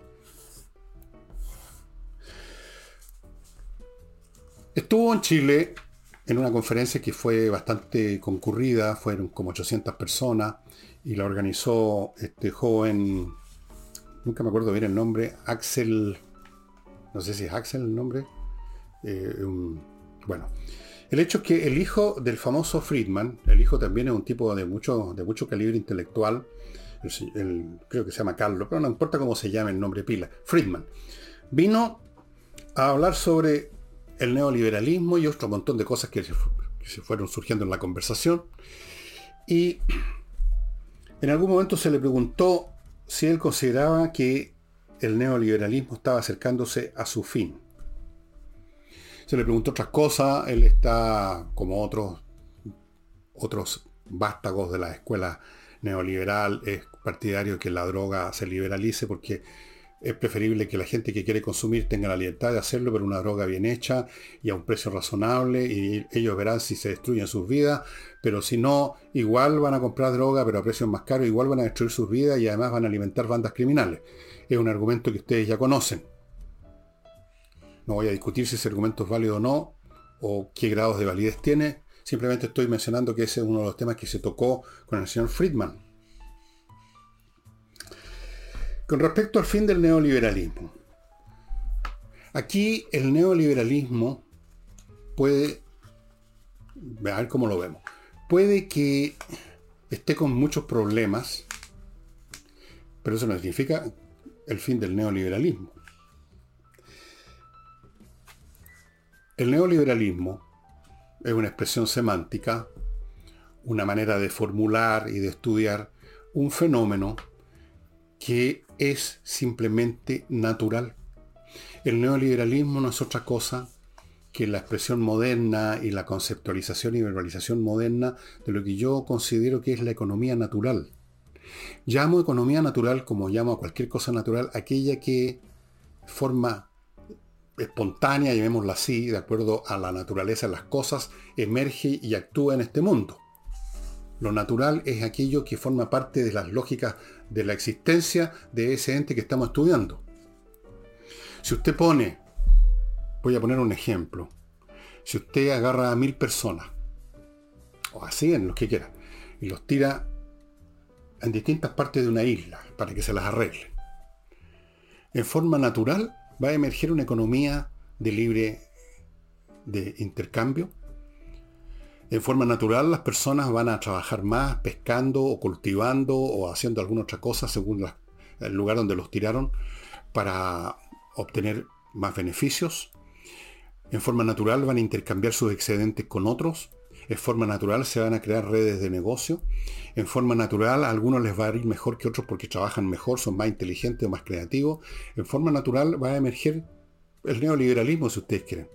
A: Estuvo en Chile en una conferencia que fue bastante concurrida, fueron como 800 personas, y la organizó este joven, nunca me acuerdo bien el nombre, Axel, no sé si es Axel el nombre, eh, bueno, el hecho es que el hijo del famoso Friedman, el hijo también es un tipo de mucho, de mucho calibre intelectual, creo que se llama Carlos, pero no importa cómo se llame el nombre pila, Friedman, vino a hablar sobre el neoliberalismo y otro montón de cosas que se, fueron surgiendo en la conversación. Y en algún momento se le preguntó si él consideraba que el neoliberalismo estaba acercándose a su fin. Se le preguntó otras cosas, él está como otros, otros vástagos de la escuela neoliberal, es partidario que la droga se liberalice porque es preferible que la gente que quiere consumir tenga la libertad de hacerlo, pero una droga bien hecha y a un precio razonable y ellos verán si se destruyen sus vidas, pero si no, igual van a comprar droga, pero a precios más caros, igual van a destruir sus vidas y además van a alimentar bandas criminales. Es un argumento que ustedes ya conocen. No voy a discutir si ese argumento es válido o no, o qué grados de validez tiene. Simplemente estoy mencionando que ese es uno de los temas que se tocó con el señor Friedman. Con respecto al fin del neoliberalismo. Aquí el neoliberalismo puede, a ver cómo lo vemos, puede que esté con muchos problemas, pero eso no significa el fin del neoliberalismo. El neoliberalismo es una expresión semántica, una manera de formular y de estudiar un fenómeno que es simplemente natural. El neoliberalismo no es otra cosa que la expresión moderna y la conceptualización y verbalización moderna de lo que yo considero que es la economía natural. Llamo economía natural como llamo a cualquier cosa natural, aquella que forma espontánea, llamémosla así, de acuerdo a la naturaleza de las cosas, emerge y actúa en este mundo. Lo natural es aquello que forma parte de las lógicas de la existencia de ese ente que estamos estudiando. Si usted pone, voy a poner un ejemplo, si usted agarra a mil personas, o a cien, los que quiera, y los tira en distintas partes de una isla para que se las arregle, en forma natural va a emerger una economía de libre de intercambio, en forma natural las personas van a trabajar más pescando o cultivando o haciendo alguna otra cosa según el lugar donde los tiraron para obtener más beneficios. En forma natural van a intercambiar sus excedentes con otros. En forma natural se van a crear redes de negocio. En forma natural a algunos les va a ir mejor que otros porque trabajan mejor, son más inteligentes o más creativos. En forma natural va a emerger el neoliberalismo, si ustedes quieren.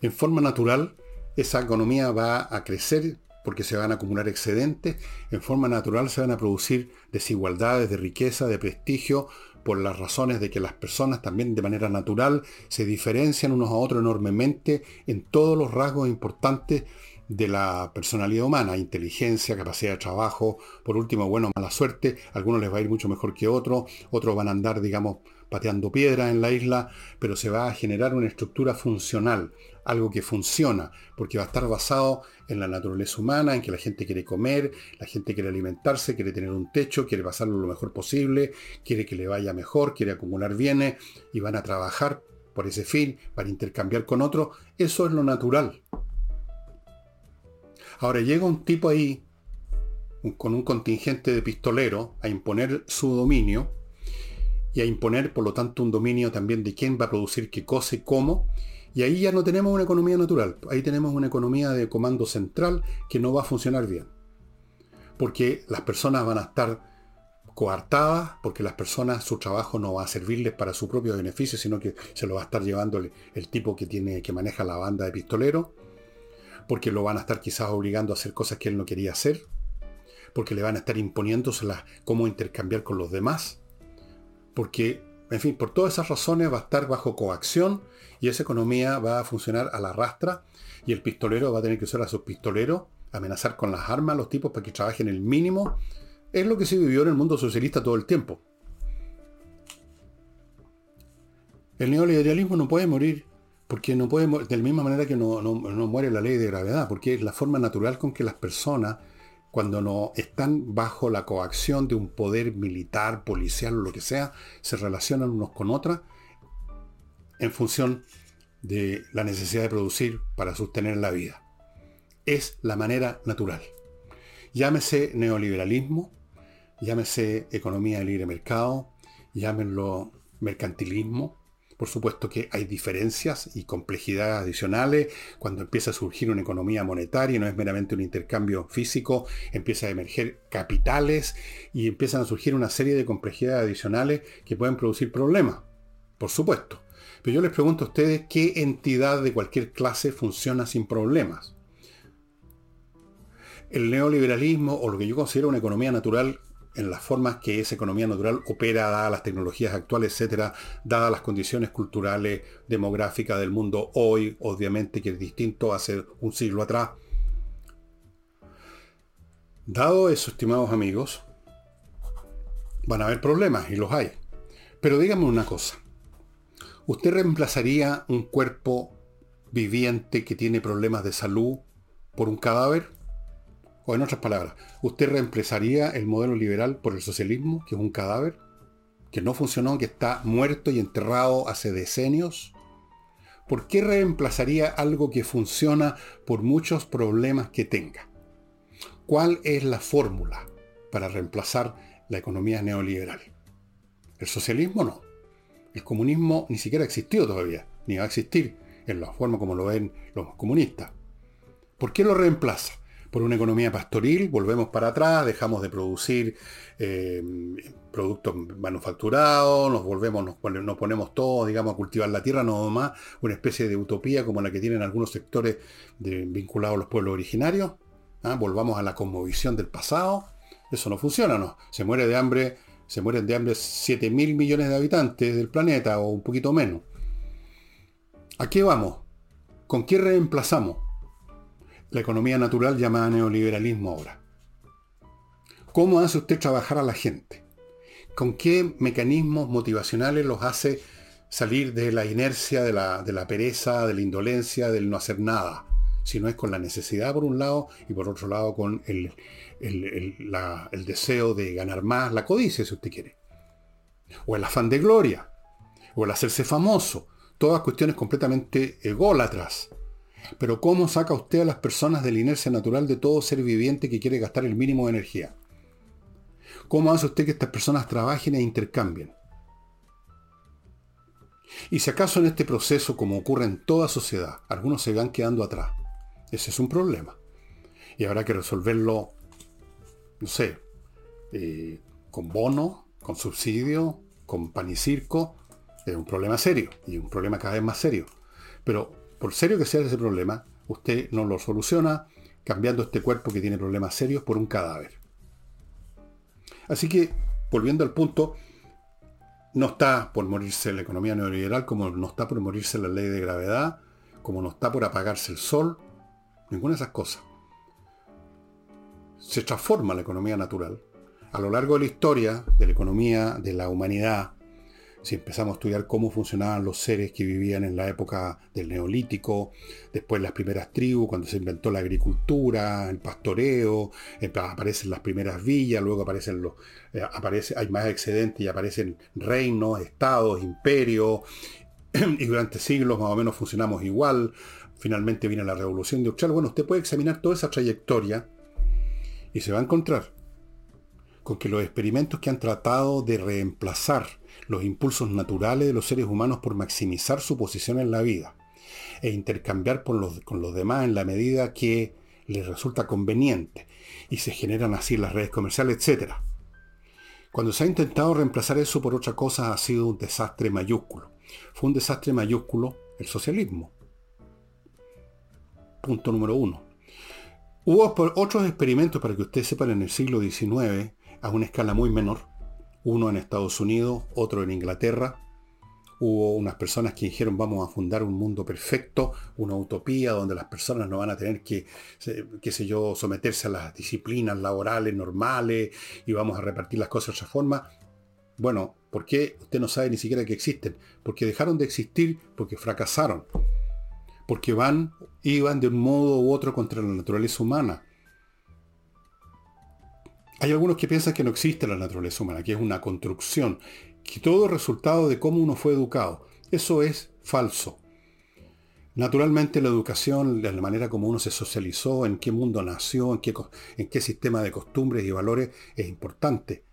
A: En forma natural esa economía va a crecer porque se van a acumular excedentes, en forma natural se van a producir desigualdades de riqueza, de prestigio, por las razones de que las personas también de manera natural se diferencian unos a otros enormemente en todos los rasgos importantes de la personalidad humana, inteligencia, capacidad de trabajo, por último, bueno, mala suerte, algunos les va a ir mucho mejor que otros, otros van a andar, digamos, pateando piedra en la isla, pero se va a generar una estructura funcional, algo que funciona, porque va a estar basado en la naturaleza humana, en que la gente quiere comer, la gente quiere alimentarse, quiere tener un techo, quiere pasarlo lo mejor posible, quiere que le vaya mejor, quiere acumular bienes y van a trabajar por ese fin, para intercambiar con otros. Eso es lo natural. Ahora llega un tipo ahí, con un contingente de pistoleros, a imponer su dominio, y a imponer, por lo tanto, un dominio también de quién va a producir qué cosa y cómo. Y ahí ya no tenemos una economía natural, ahí tenemos una economía de comando central que no va a funcionar bien. Porque las personas van a estar coartadas, porque las personas, su trabajo no va a servirles para su propio beneficio, sino que se lo va a estar llevando el, tipo que tiene, que maneja la banda de pistoleros, porque lo van a estar quizás obligando a hacer cosas que él no quería hacer, porque le van a estar imponiéndoselas cómo intercambiar con los demás porque, en fin, por todas esas razones va a estar bajo coacción y esa economía va a funcionar a la rastra y el pistolero va a tener que usar a sus pistoleros, amenazar con las armas a los tipos para que trabajen el mínimo. Es lo que se vivió en el mundo socialista todo el tiempo. El neoliberalismo no puede morir porque no puede de la misma manera que no, no, muere la ley de gravedad, porque es la forma natural con que las personas cuando no están bajo la coacción de un poder militar, policial o lo que sea, se relacionan unos con otras en función de la necesidad de producir para sostener la vida. Es la manera natural. Llámese neoliberalismo, llámese economía de libre mercado, llámenlo mercantilismo, por supuesto que hay diferencias y complejidades adicionales. Cuando empieza a surgir una economía monetaria, no es meramente un intercambio físico, empieza a emerger capitales y empiezan a surgir una serie de complejidades adicionales que pueden producir problemas. Por supuesto. Pero yo les pregunto a ustedes qué entidad de cualquier clase funciona sin problemas. El neoliberalismo o lo que yo considero una economía natural en las formas que esa economía natural opera, dadas las tecnologías actuales, etcétera, dadas las condiciones culturales, demográficas del mundo hoy, obviamente que es distinto hace un siglo atrás. Dado eso, estimados amigos, van a haber problemas, y los hay. Pero díganme una cosa. ¿Usted reemplazaría un cuerpo viviente que tiene problemas de salud por un cadáver? O en otras palabras, ¿usted reemplazaría el modelo liberal por el socialismo, que es un cadáver, que no funcionó, que está muerto y enterrado hace decenios? ¿Por qué reemplazaría algo que funciona por muchos problemas que tenga? ¿Cuál es la fórmula para reemplazar la economía neoliberal? El socialismo no. El comunismo ni siquiera existió todavía, ni va a existir en la forma como lo ven los comunistas. ¿Por qué lo reemplaza? Por una economía pastoril, volvemos para atrás, dejamos de producir eh, productos manufacturados, nos volvemos, nos, ponemos todos, digamos, a cultivar la tierra, no más una especie de utopía como la que tienen algunos sectores vinculados a los pueblos originarios. ¿ah? Volvamos a la conmovisión del pasado. Eso no funciona, ¿no? Se muere de hambre, se mueren de hambre 7 mil millones de habitantes del planeta o un poquito menos. ¿A qué vamos? ¿Con qué reemplazamos? La economía natural llamada neoliberalismo ahora. ¿Cómo hace usted trabajar a la gente? ¿Con qué mecanismos motivacionales los hace salir de la inercia, de la, pereza, de la indolencia, del no hacer nada? Si no es con la necesidad por un lado y por otro lado con el, el, deseo de ganar más, la codicia, si usted quiere. O el afán de gloria. O el hacerse famoso. Todas cuestiones completamente ególatras. Pero ¿cómo saca usted a las personas de la inercia natural de todo ser viviente que quiere gastar el mínimo de energía? ¿Cómo hace usted que estas personas trabajen e intercambien? Y si acaso en este proceso, como ocurre en toda sociedad, algunos se van quedando atrás, ese es un problema. Y habrá que resolverlo no sé, eh, con bono, con subsidio, con pan y circo, es un problema serio y un problema cada vez más serio. Pero por serio que sea ese problema, usted no lo soluciona cambiando este cuerpo que tiene problemas serios por un cadáver. Así que, volviendo al punto, no está por morirse la economía neoliberal, como no está por morirse la ley de gravedad, como no está por apagarse el sol, ninguna de esas cosas se transforma la economía natural. A lo largo de la historia de la economía de la humanidad, si empezamos a estudiar cómo funcionaban los seres que vivían en la época del neolítico, después las primeras tribus, cuando se inventó la agricultura, el pastoreo, aparecen las primeras villas, luego aparecen los, eh, aparece, hay más excedentes y aparecen reinos, estados, imperios, y durante siglos más o menos funcionamos igual. Finalmente viene la revolución industrial. Bueno, usted puede examinar toda esa trayectoria y se va a encontrar con que los experimentos que han tratado de reemplazar los impulsos naturales de los seres humanos por maximizar su posición en la vida e intercambiar con los demás en la medida que les resulta conveniente y se generan así las redes comerciales, etc. Cuando se ha intentado reemplazar eso por otra cosa ha sido un desastre mayúsculo. Fue un desastre mayúsculo el socialismo. Punto número uno. Hubo otros experimentos, para que ustedes sepan, en el siglo XIX, a una escala muy menor. Uno en Estados Unidos, otro en Inglaterra. Hubo unas personas que dijeron vamos a fundar un mundo perfecto, una utopía donde las personas no van a tener que, qué sé yo, someterse a las disciplinas laborales normales y vamos a repartir las cosas de otra forma. Bueno, ¿por qué usted no sabe ni siquiera que existen? Porque dejaron de existir, porque fracasaron porque van, iban de un modo u otro contra la naturaleza humana. Hay algunos que piensan que no existe la naturaleza humana, que es una construcción, que todo es resultado de cómo uno fue educado. Eso es falso. Naturalmente la educación, la manera como uno se socializó, en qué mundo nació, en qué, en qué sistema de costumbres y valores es importante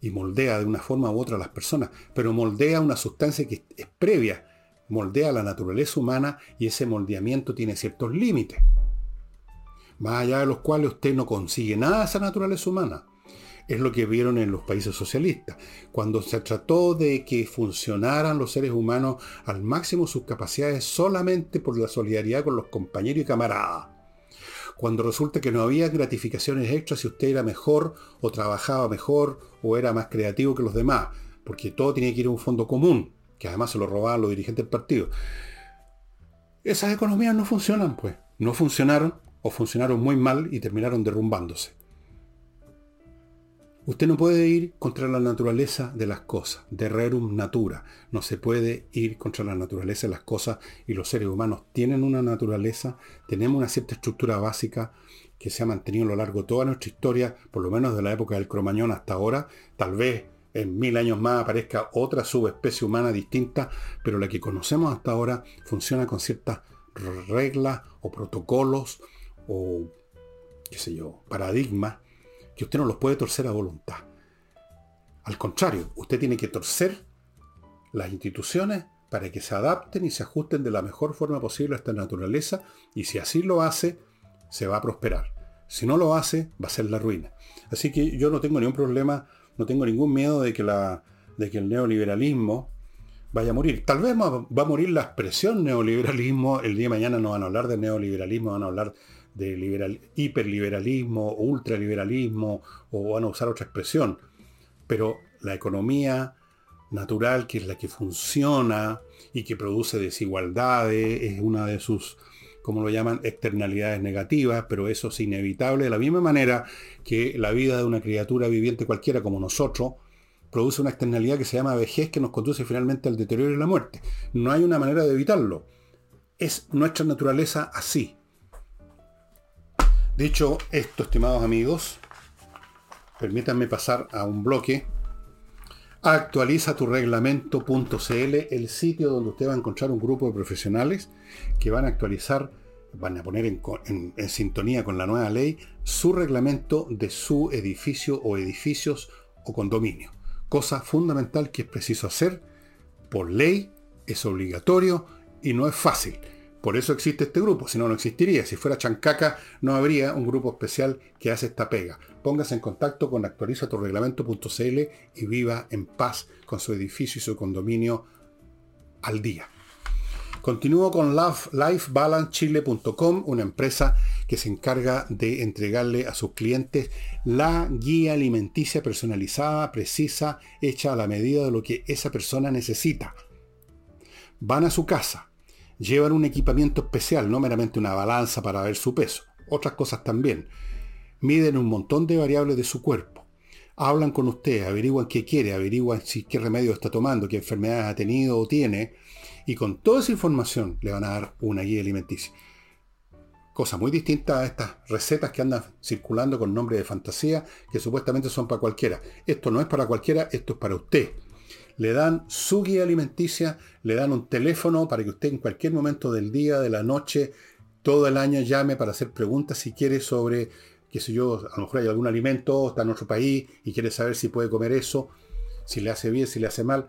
A: y moldea de una forma u otra a las personas, pero moldea una sustancia que es previa moldea la naturaleza humana y ese moldeamiento tiene ciertos límites, más allá de los cuales usted no consigue nada de esa naturaleza humana. Es lo que vieron en los países socialistas, cuando se trató de que funcionaran los seres humanos al máximo sus capacidades solamente por la solidaridad con los compañeros y camaradas. Cuando resulta que no había gratificaciones extras si usted era mejor o trabajaba mejor o era más creativo que los demás, porque todo tenía que ir a un fondo común que además se lo robaban los dirigentes del partido. Esas economías no funcionan, pues. No funcionaron o funcionaron muy mal y terminaron derrumbándose. Usted no puede ir contra la naturaleza de las cosas, de rerum natura. No se puede ir contra la naturaleza de las cosas y los seres humanos tienen una naturaleza, tenemos una cierta estructura básica que se ha mantenido a lo largo de toda nuestra historia, por lo menos de la época del cromañón hasta ahora. Tal vez en mil años más aparezca otra subespecie humana distinta, pero la que conocemos hasta ahora funciona con ciertas reglas o protocolos o, qué sé yo, paradigmas que usted no los puede torcer a voluntad. Al contrario, usted tiene que torcer las instituciones para que se adapten y se ajusten de la mejor forma posible a esta naturaleza y si así lo hace, se va a prosperar. Si no lo hace, va a ser la ruina. Así que yo no tengo ningún problema no tengo ningún miedo de que, la, de que el neoliberalismo vaya a morir. Tal vez va a morir la expresión neoliberalismo, el día de mañana no van a hablar de neoliberalismo, van a hablar de liberal, hiperliberalismo o ultraliberalismo o van a usar otra expresión. Pero la economía natural, que es la que funciona y que produce desigualdades, es una de sus, como lo llaman, externalidades negativas, pero eso es inevitable de la misma manera que la vida de una criatura viviente cualquiera como nosotros produce una externalidad que se llama vejez que nos conduce finalmente al deterioro y la muerte. No hay una manera de evitarlo. Es nuestra naturaleza así. Dicho esto, estimados amigos, permítanme pasar a un bloque. Actualiza tu reglamento.cl, el sitio donde usted va a encontrar un grupo de profesionales que van a actualizar, van a poner en, en sintonía con la nueva ley su reglamento de su edificio o edificios o condominio. Cosa fundamental que es preciso hacer por ley, es obligatorio y no es fácil. Por eso existe este grupo, si no, no existiría. Si fuera Chancaca, no habría un grupo especial que hace esta pega. Póngase en contacto con actualizatorreglamento.cl y viva en paz con su edificio y su condominio al día. Continúo con lifebalancechile.com, una empresa que se encarga de entregarle a sus clientes la guía alimenticia personalizada, precisa, hecha a la medida de lo que esa persona necesita. Van a su casa, llevan un equipamiento especial, no meramente una balanza para ver su peso, otras cosas también. Miden un montón de variables de su cuerpo. Hablan con usted, averiguan qué quiere, averiguan si qué remedio está tomando, qué enfermedades ha tenido o tiene, y con toda esa información le van a dar una guía alimenticia. Cosa muy distinta a estas recetas que andan circulando con nombre de fantasía, que supuestamente son para cualquiera. Esto no es para cualquiera, esto es para usted le dan su guía alimenticia, le dan un teléfono para que usted en cualquier momento del día, de la noche, todo el año llame para hacer preguntas si quiere sobre, qué sé yo, a lo mejor hay algún alimento, está en otro país y quiere saber si puede comer eso, si le hace bien, si le hace mal.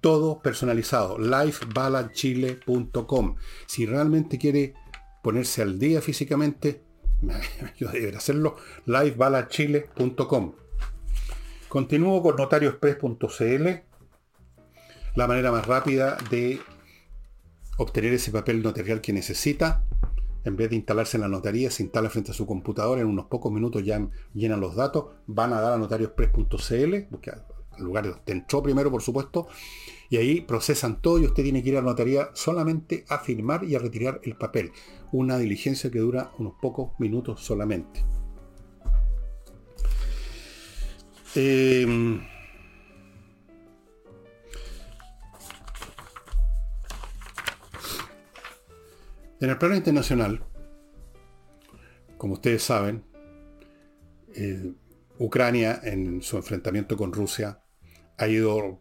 A: Todo personalizado. lifebalachile.com. Si realmente quiere ponerse al día físicamente, me ayuda a hacerlo. lifebalachile.com. Continúo con notariospress.cl la manera más rápida de obtener ese papel notarial que necesita. En vez de instalarse en la notaría, se instala frente a su computadora, en unos pocos minutos ya llenan los datos, van a dar a notariospress.cl, al lugar donde entró primero, por supuesto, y ahí procesan todo y usted tiene que ir a la notaría solamente a firmar y a retirar el papel. Una diligencia que dura unos pocos minutos solamente. Eh, En el plano internacional, como ustedes saben, eh, Ucrania en su enfrentamiento con Rusia ha ido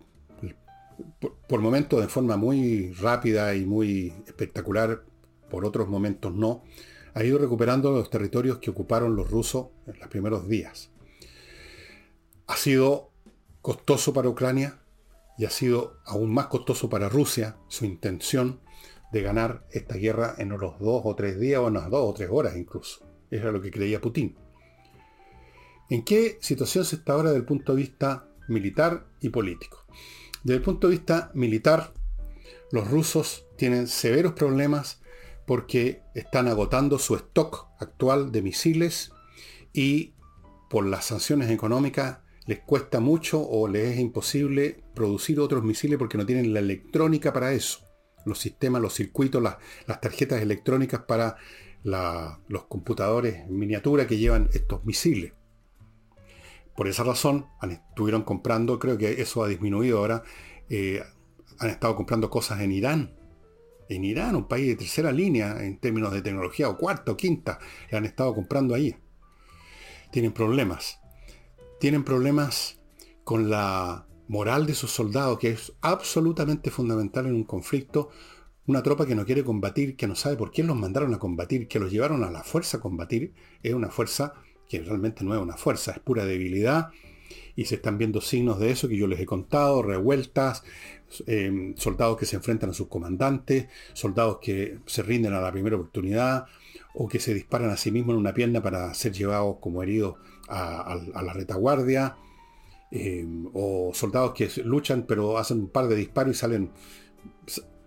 A: por, momentos de forma muy rápida y muy espectacular, por otros momentos no, ha ido recuperando los territorios que ocuparon los rusos en los primeros días. Ha sido costoso para Ucrania y ha sido aún más costoso para Rusia su intención de ganar esta guerra en unos dos o tres días o en unas dos o tres horas incluso. Era lo que creía Putin. ¿En qué situación se está ahora desde el punto de vista militar y político? Desde el punto de vista militar, los rusos tienen severos problemas porque están agotando su stock actual de misiles y por las sanciones económicas les cuesta mucho o les es imposible producir otros misiles porque no tienen la electrónica para eso los sistemas, los circuitos, las, tarjetas electrónicas para los computadores en miniatura que llevan estos misiles. Por esa razón, estuvieron comprando, creo que eso ha disminuido ahora, eh, han estado comprando cosas en Irán. En Irán, un país de tercera línea en términos de tecnología, o cuarta o quinta, le han estado comprando ahí. Tienen problemas. Tienen problemas con la moral de sus soldados, que es absolutamente fundamental en un conflicto, una tropa que no quiere combatir, que no sabe por quién los mandaron a combatir, que los llevaron a la fuerza a combatir, es una fuerza que realmente no es una fuerza, es pura debilidad, y se están viendo signos de eso que yo les he contado, revueltas, eh, soldados que se enfrentan a sus comandantes, soldados que se rinden a la primera oportunidad, o que se disparan a sí mismos en una pierna para ser llevados como heridos a la retaguardia, Em, o soldados que luchan pero hacen un par de disparos y salen,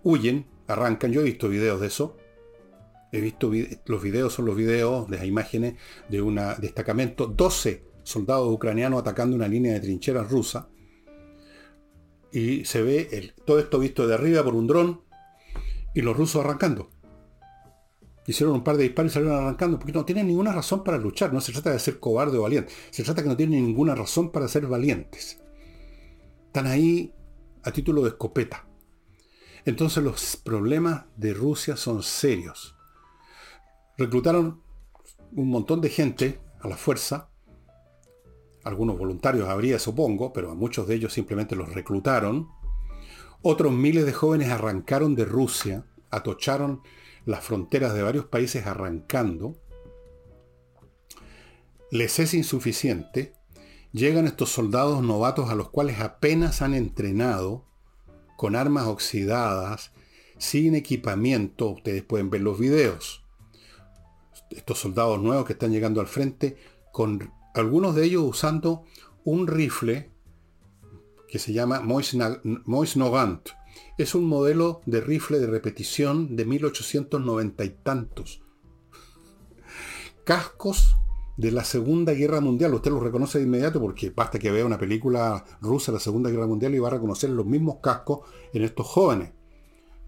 A: huyen, arrancan. Yo he visto videos de eso. He visto los videos, son los videos de las imágenes de un destacamento, 12 soldados ucranianos atacando una línea de trincheras rusa. Y se ve todo esto visto de arriba por un dron y los rusos arrancando. Hicieron un par de disparos y salieron arrancando porque no tienen ninguna razón para luchar. No se trata de ser cobarde o valiente. Se trata que no tienen ninguna razón para ser valientes. Están ahí a título de escopeta. Entonces los problemas de Rusia son serios. Reclutaron un montón de gente a la fuerza. Algunos voluntarios habría, supongo, pero a muchos de ellos simplemente los reclutaron. Otros miles de jóvenes arrancaron de Rusia, atocharon las fronteras de varios países arrancando. Les es insuficiente. Llegan estos soldados novatos a los cuales apenas han entrenado, con armas oxidadas, sin equipamiento. Ustedes pueden ver los videos. Estos soldados nuevos que están llegando al frente, con algunos de ellos usando un rifle que se llama Moisnogant. Es un modelo de rifle de repetición de 1890 y tantos. Cascos de la Segunda Guerra Mundial. Usted los reconoce de inmediato porque basta que vea una película rusa de la Segunda Guerra Mundial y va a reconocer los mismos cascos en estos jóvenes.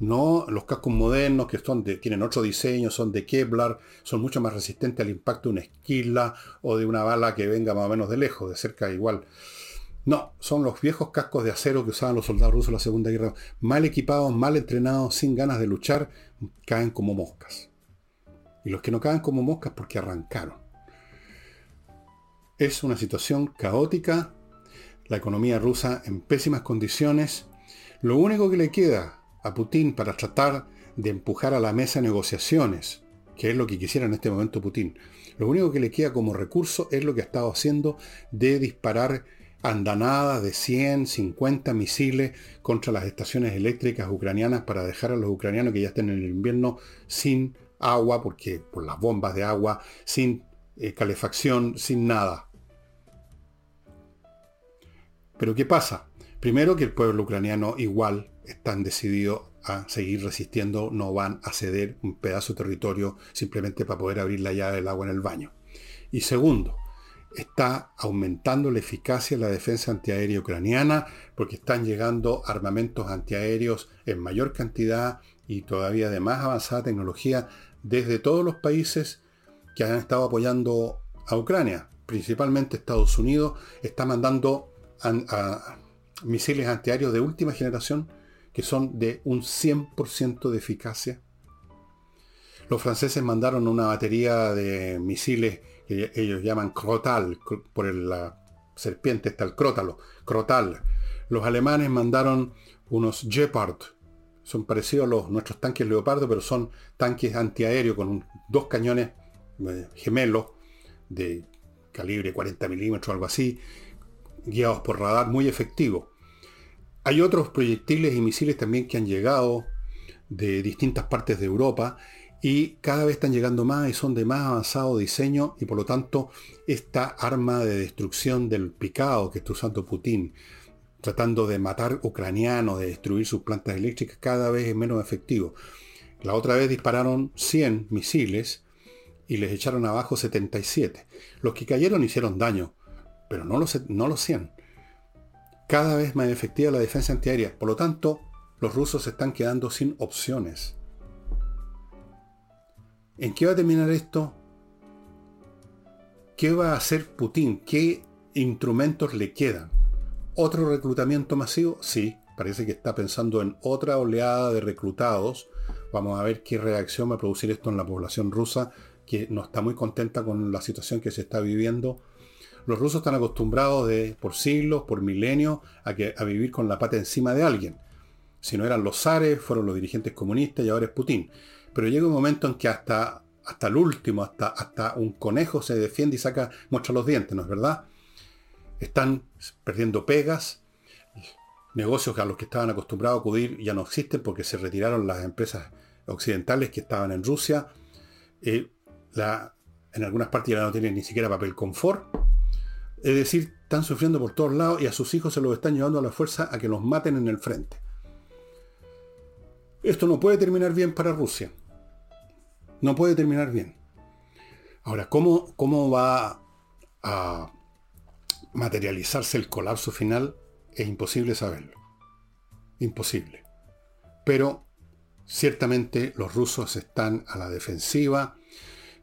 A: No los cascos modernos que tienen otro diseño, son de Kevlar, son mucho más resistentes al impacto de una esquila o de una bala que venga más o menos de lejos, de cerca igual. No, son los viejos cascos de acero que usaban los soldados rusos en la Segunda Guerra. Mal equipados, mal entrenados, sin ganas de luchar, caen como moscas. Y los que no caen como moscas porque arrancaron. Es una situación caótica, la economía rusa en pésimas condiciones. Lo único que le queda a Putin para tratar de empujar a la mesa negociaciones, que es lo que quisiera en este momento Putin, lo único que le queda como recurso es lo que ha estado haciendo de disparar andanadas de 100, 50 misiles contra las estaciones eléctricas ucranianas para dejar a los ucranianos que ya estén en el invierno sin agua, porque por las bombas de agua, sin eh, calefacción, sin nada. Pero ¿qué pasa? Primero que el pueblo ucraniano igual están decididos a seguir resistiendo, no van a ceder un pedazo de territorio simplemente para poder abrir la llave del agua en el baño. Y segundo, está aumentando la eficacia de la defensa antiaérea ucraniana porque están llegando armamentos antiaéreos en mayor cantidad y todavía de más avanzada tecnología desde todos los países que han estado apoyando a Ucrania. Principalmente Estados Unidos está mandando misiles antiaéreos de última generación que son de un 100% de eficacia. Los franceses mandaron una batería de misiles ellos llaman crotal, por la serpiente está el crótalo, crotal. Los alemanes mandaron unos Gepard, son parecidos a los, nuestros tanques Leopardo, pero son tanques antiaéreos con dos cañones eh, gemelos de calibre 40 milímetros, algo así, guiados por radar, muy efectivo. Hay otros proyectiles y misiles también que han llegado de distintas partes de Europa y cada vez están llegando más y son de más avanzado diseño y por lo tanto esta arma de destrucción del picado que está usando Putin, tratando de matar ucranianos, de destruir sus plantas eléctricas, cada vez es menos efectivo. La otra vez dispararon 100 misiles y les echaron abajo 77. Los que cayeron hicieron daño, pero no los, no los 100. Cada vez más efectiva la defensa antiaérea. Por lo tanto, los rusos se están quedando sin opciones. ¿En qué va a terminar esto? ¿Qué va a hacer Putin? ¿Qué instrumentos le quedan? ¿Otro reclutamiento masivo? Sí, parece que está pensando en otra oleada de reclutados. Vamos a ver qué reacción va a producir esto en la población rusa, que no está muy contenta con la situación que se está viviendo. Los rusos están acostumbrados de, por siglos, por milenios, a, a vivir con la pata encima de alguien. Si no eran los zares, fueron los dirigentes comunistas y ahora es Putin. Pero llega un momento en que hasta, hasta el último, hasta, hasta un conejo se defiende y saca, muestra los dientes, ¿no es verdad? Están perdiendo pegas, negocios a los que estaban acostumbrados a acudir ya no existen porque se retiraron las empresas occidentales que estaban en Rusia. Eh, en algunas partes ya no tienen ni siquiera papel confort. Es decir, están sufriendo por todos lados y a sus hijos se los están llevando a la fuerza a que los maten en el frente. Esto no puede terminar bien para Rusia No puede terminar bien. Ahora, ¿cómo, cómo va a materializarse el colapso final? Es imposible saberlo. Imposible. Pero ciertamente los rusos están a la defensiva.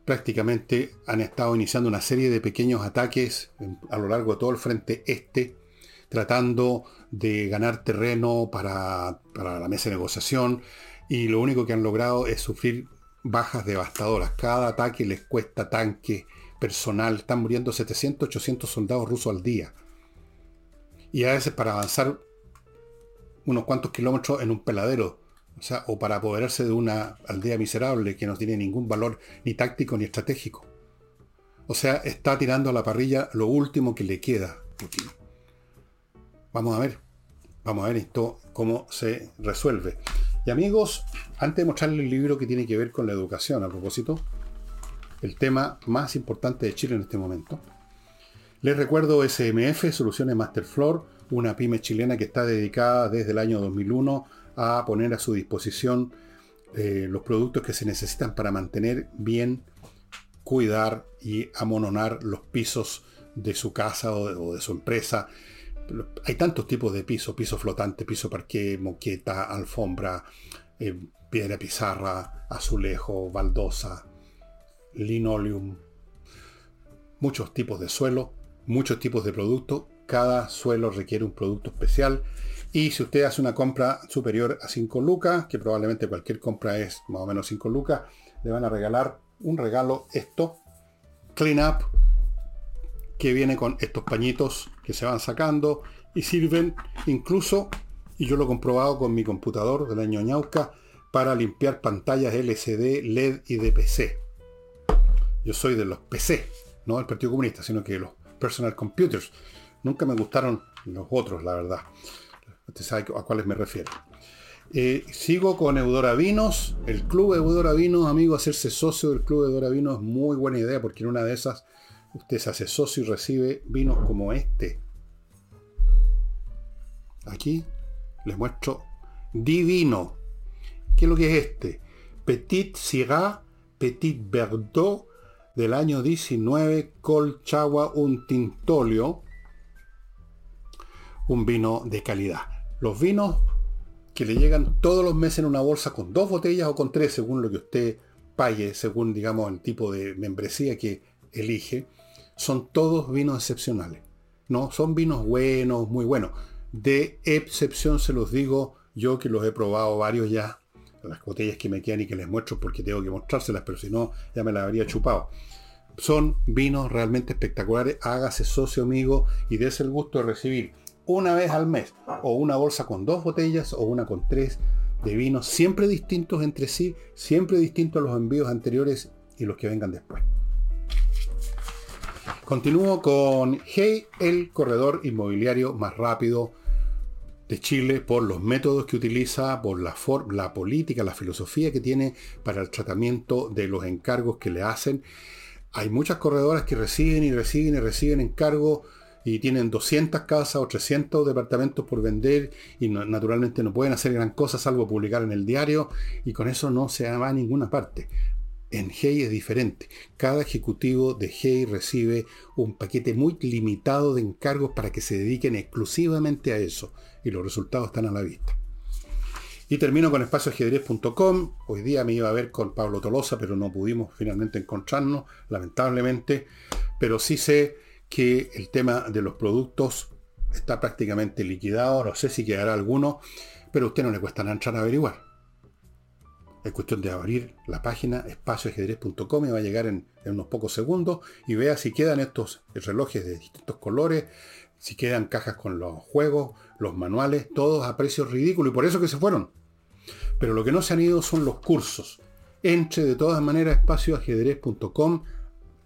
A: Prácticamente han estado iniciando una serie de pequeños ataques a lo largo de todo el frente este, tratando de ganar terreno para, para la mesa de negociación. Y lo único que han logrado es sufrir bajas devastadoras. Cada ataque les cuesta tanque, personal. Están muriendo 700, 800 soldados rusos al día. Y a veces para avanzar unos cuantos kilómetros en un peladero. O sea, o para apoderarse de una aldea miserable que no tiene ningún valor ni táctico ni estratégico. O sea, está tirando a la parrilla lo último que le queda Vamos a ver. Vamos a ver esto cómo se resuelve. Y amigos, antes de mostrarles el libro que tiene que ver con la educación, a propósito, el tema más importante de Chile en este momento, les recuerdo SMF, Soluciones Masterfloor, una pyme chilena que está dedicada desde el año 2001 a poner a su disposición eh, los productos que se necesitan para mantener bien, cuidar y amononar los pisos de su casa o de, su empresa. Hay tantos tipos de piso, piso flotante, piso parqué, moqueta, alfombra, eh, piedra pizarra, azulejo, baldosa, linoleum, muchos tipos de suelo, muchos tipos de productos. Cada suelo requiere un producto especial. Y si usted hace una compra superior a 5 lucas, que probablemente cualquier compra es más o menos 5 lucas, le van a regalar un regalo esto, Clean Up, que viene con estos pañitos que se van sacando y sirven incluso, y yo lo he comprobado con mi computador del año ñauca, para limpiar pantallas LCD, LED y de PC. Yo soy de los PC, no del Partido Comunista, sino que los personal computers. Nunca me gustaron los otros, la verdad. Usted sabe a cuáles me refiero. Eh, sigo con Eudora Vinos. El club Eudora Vinos, amigo, hacerse socio del club Eudora Vinos es muy buena idea porque en una de esas usted se hace socio y recibe vinos como este. Aquí les muestro Divino. ¿Qué es lo que es este? Petit Syrah, Petit Verdot del año 19, Colchagua, un tintolio, un vino de calidad. Los vinos que le llegan todos los meses en una bolsa con dos botellas o con tres, según lo que usted pague, según digamos el tipo de membresía que elige, son todos vinos excepcionales. No, son vinos buenos, muy buenos. De excepción se los digo yo que los he probado varios ya las botellas que me quedan y que les muestro porque tengo que mostrárselas, pero si no, ya me las habría chupado. Son vinos realmente espectaculares. Hágase socio amigo y dése el gusto de recibir una vez al mes o una bolsa con dos botellas o una con tres de vinos, siempre distintos entre sí, siempre distintos a los envíos anteriores y los que vengan después. Continúo con Hey, el corredor inmobiliario más rápido de Chile por los métodos que utiliza, por la, política, la filosofía que tiene para el tratamiento de los encargos que le hacen. Hay muchas corredoras que reciben y reciben y reciben encargos y tienen 200 casas o 300 departamentos por vender y naturalmente no pueden hacer gran cosa salvo publicar en el diario y con eso no se va a ninguna parte. En Hey es diferente. Cada ejecutivo de Hey recibe un paquete muy limitado de encargos para que se dediquen exclusivamente a eso y los resultados están a la vista. Y termino con espacioajedrez.com. Hoy día me iba a ver con Pablo Tolosa, pero no pudimos finalmente encontrarnos, lamentablemente. Pero sí sé que el tema de los productos está prácticamente liquidado. No sé si quedará alguno, pero a usted no le cuesta nada entrar a averiguar. Es cuestión de abrir la página espacioajedrez.com y va a llegar en, en, unos pocos segundos y vea si quedan estos relojes de distintos colores, si quedan cajas con los juegos, los manuales, todos a precios ridículos y por eso que se fueron. Pero lo que no se han ido son los cursos. Entre de todas maneras espacioajedrez.com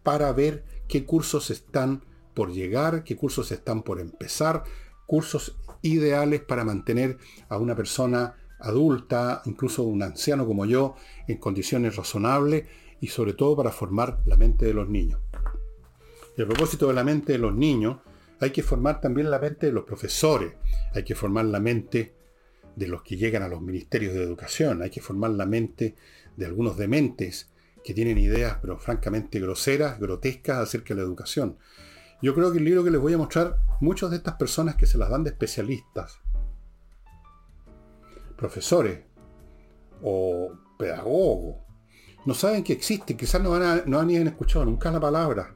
A: para ver qué cursos están por llegar, qué cursos están por empezar, cursos ideales para mantener a una persona adulta, incluso un anciano como yo, en condiciones razonables y sobre todo para formar la mente de los niños. Y a propósito de la mente de los niños, hay que formar también la mente de los profesores, hay que formar la mente de los que llegan a los ministerios de educación, hay que formar la mente de algunos dementes que tienen ideas, pero francamente groseras, grotescas acerca de la educación. Yo creo que el libro que les voy a mostrar, muchas de estas personas que se las dan de especialistas, profesores o pedagogos, no saben que existe, quizás no, van a, no han ni escuchado nunca la palabra.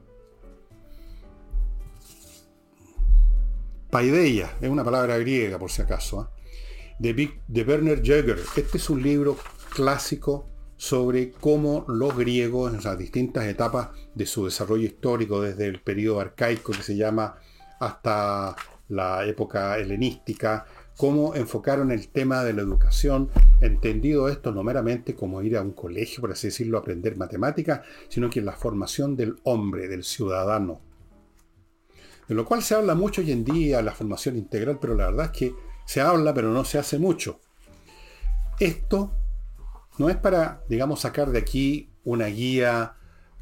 A: Paideia, es una palabra griega por si acaso, ¿eh? de, de Werner Jäger. Este es un libro clásico sobre cómo los griegos en las distintas etapas de su desarrollo histórico, desde el periodo arcaico que se llama hasta la época helenística, cómo enfocaron el tema de la educación, entendido esto no meramente como ir a un colegio, por así decirlo, a aprender matemáticas, sino que en la formación del hombre, del ciudadano. De lo cual se habla mucho hoy en día, la formación integral, pero la verdad es que se habla, pero no se hace mucho. Esto no es para, digamos, sacar de aquí una guía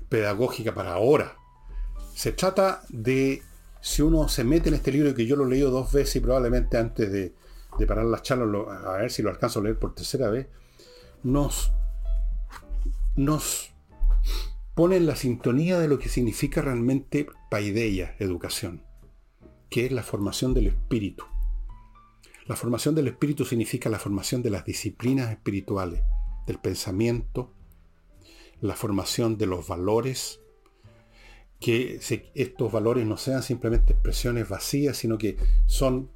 A: pedagógica para ahora. Se trata de, si uno se mete en este libro, que yo lo he leído dos veces y probablemente antes de, parar las charlas, a ver si lo alcanzo a leer por tercera vez, nos, nos pone en la sintonía de lo que significa realmente paideia, educación, que es la formación del espíritu. La formación del espíritu significa la formación de las disciplinas espirituales del pensamiento, la formación de los valores, que estos valores no sean simplemente expresiones vacías, sino que son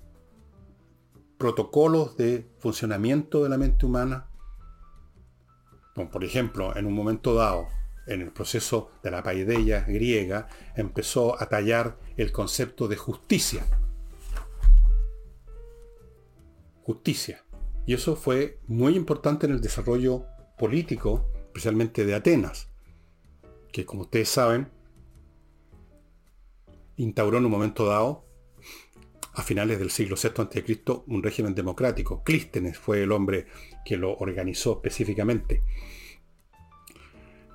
A: protocolos de funcionamiento de la mente humana. por ejemplo, en un momento dado, en el proceso de la paideia griega, empezó a tallar el concepto de justicia. Justicia. Y eso fue muy importante en el desarrollo político, especialmente de Atenas, que como ustedes saben, instauró en un momento dado, a finales del siglo VI a.C., un régimen democrático. Clístenes fue el hombre que lo organizó específicamente.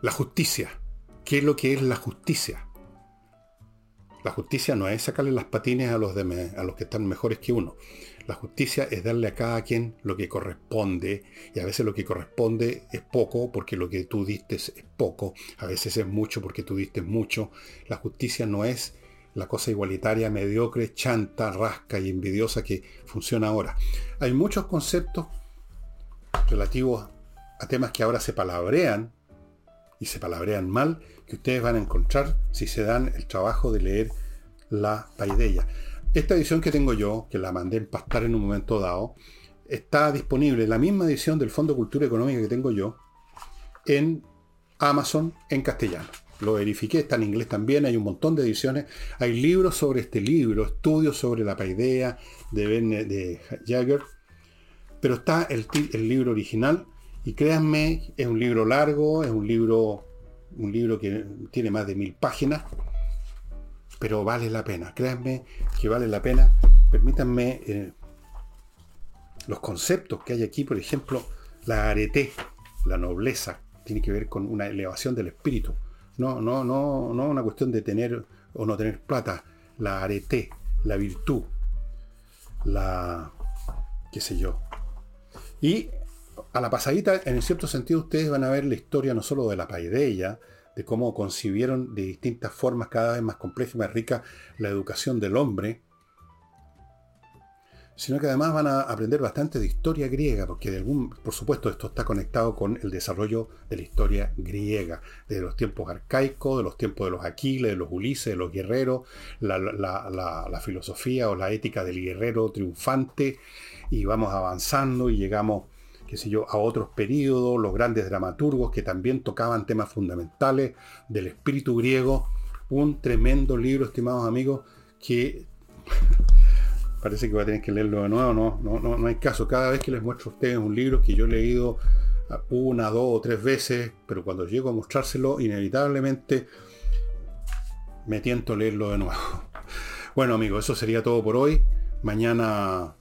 A: La justicia. ¿Qué es lo que es la justicia? La justicia no es sacarle las patines a los, a los que están mejores que uno. La justicia es darle a cada quien lo que corresponde y a veces lo que corresponde es poco porque lo que tú diste es poco, a veces es mucho porque tú diste mucho. La justicia no es la cosa igualitaria, mediocre, chanta, rasca y envidiosa que funciona ahora. Hay muchos conceptos relativos a temas que ahora se palabrean y se palabrean mal que ustedes van a encontrar si se dan el trabajo de leer la paideia. Esta edición que tengo yo, que la mandé empastar en un momento dado, está disponible, la misma edición del Fondo Cultura Económica que tengo yo, en Amazon en castellano. Lo verifiqué, está en inglés también, hay un montón de ediciones. Hay libros sobre este libro, estudios sobre la paidea de, Jagger. Pero está el, libro original y créanme, es un libro largo, es un libro, un libro que tiene más de mil páginas pero vale la pena. Créanme que vale la pena. Permítanme eh, los conceptos que hay aquí, por ejemplo, la arete, la nobleza, tiene que ver con una elevación del espíritu. No, no, no, no una cuestión de tener o no tener plata. La arete, la virtud, la qué sé yo. Y a la pasadita, en cierto sentido, ustedes van a ver la historia no solo de la paideia, de cómo concibieron de distintas formas cada vez más compleja y más rica la educación del hombre, sino que además van a aprender bastante de historia griega, porque de por supuesto esto está conectado con el desarrollo de la historia griega, de los tiempos arcaicos, de los tiempos de los Aquiles, de los Ulises, de los guerreros, la, la filosofía o la ética del guerrero triunfante, y vamos avanzando y llegamos qué sé yo, a otros periodos, los grandes dramaturgos que también tocaban temas fundamentales del espíritu griego. Un tremendo libro, estimados amigos, que parece que voy a tener que leerlo de nuevo, no, no, no, no hay caso. Cada vez que les muestro a ustedes un libro que yo he leído una, dos o tres veces, pero cuando llego a mostrárselo, inevitablemente me tiento a leerlo de nuevo. Bueno amigos, eso sería todo por hoy. Mañana,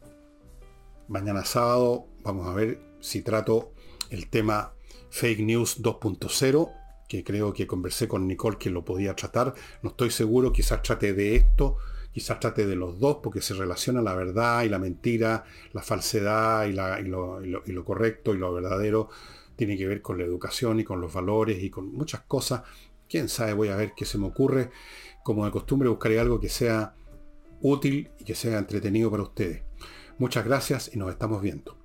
A: mañana sábado, vamos a ver si trato el tema Fake News 2.0, que creo que conversé con Nicole que lo podía tratar. No estoy seguro, quizás trate de esto, quizás trate de los dos, porque se relaciona la verdad y la mentira, la falsedad y, lo, correcto y lo verdadero. tiene que ver con la educación y con los valores y con muchas cosas. Quién sabe, voy a ver qué se me ocurre. Como de costumbre buscaré algo que sea útil y que sea entretenido para ustedes. Muchas gracias y nos estamos viendo.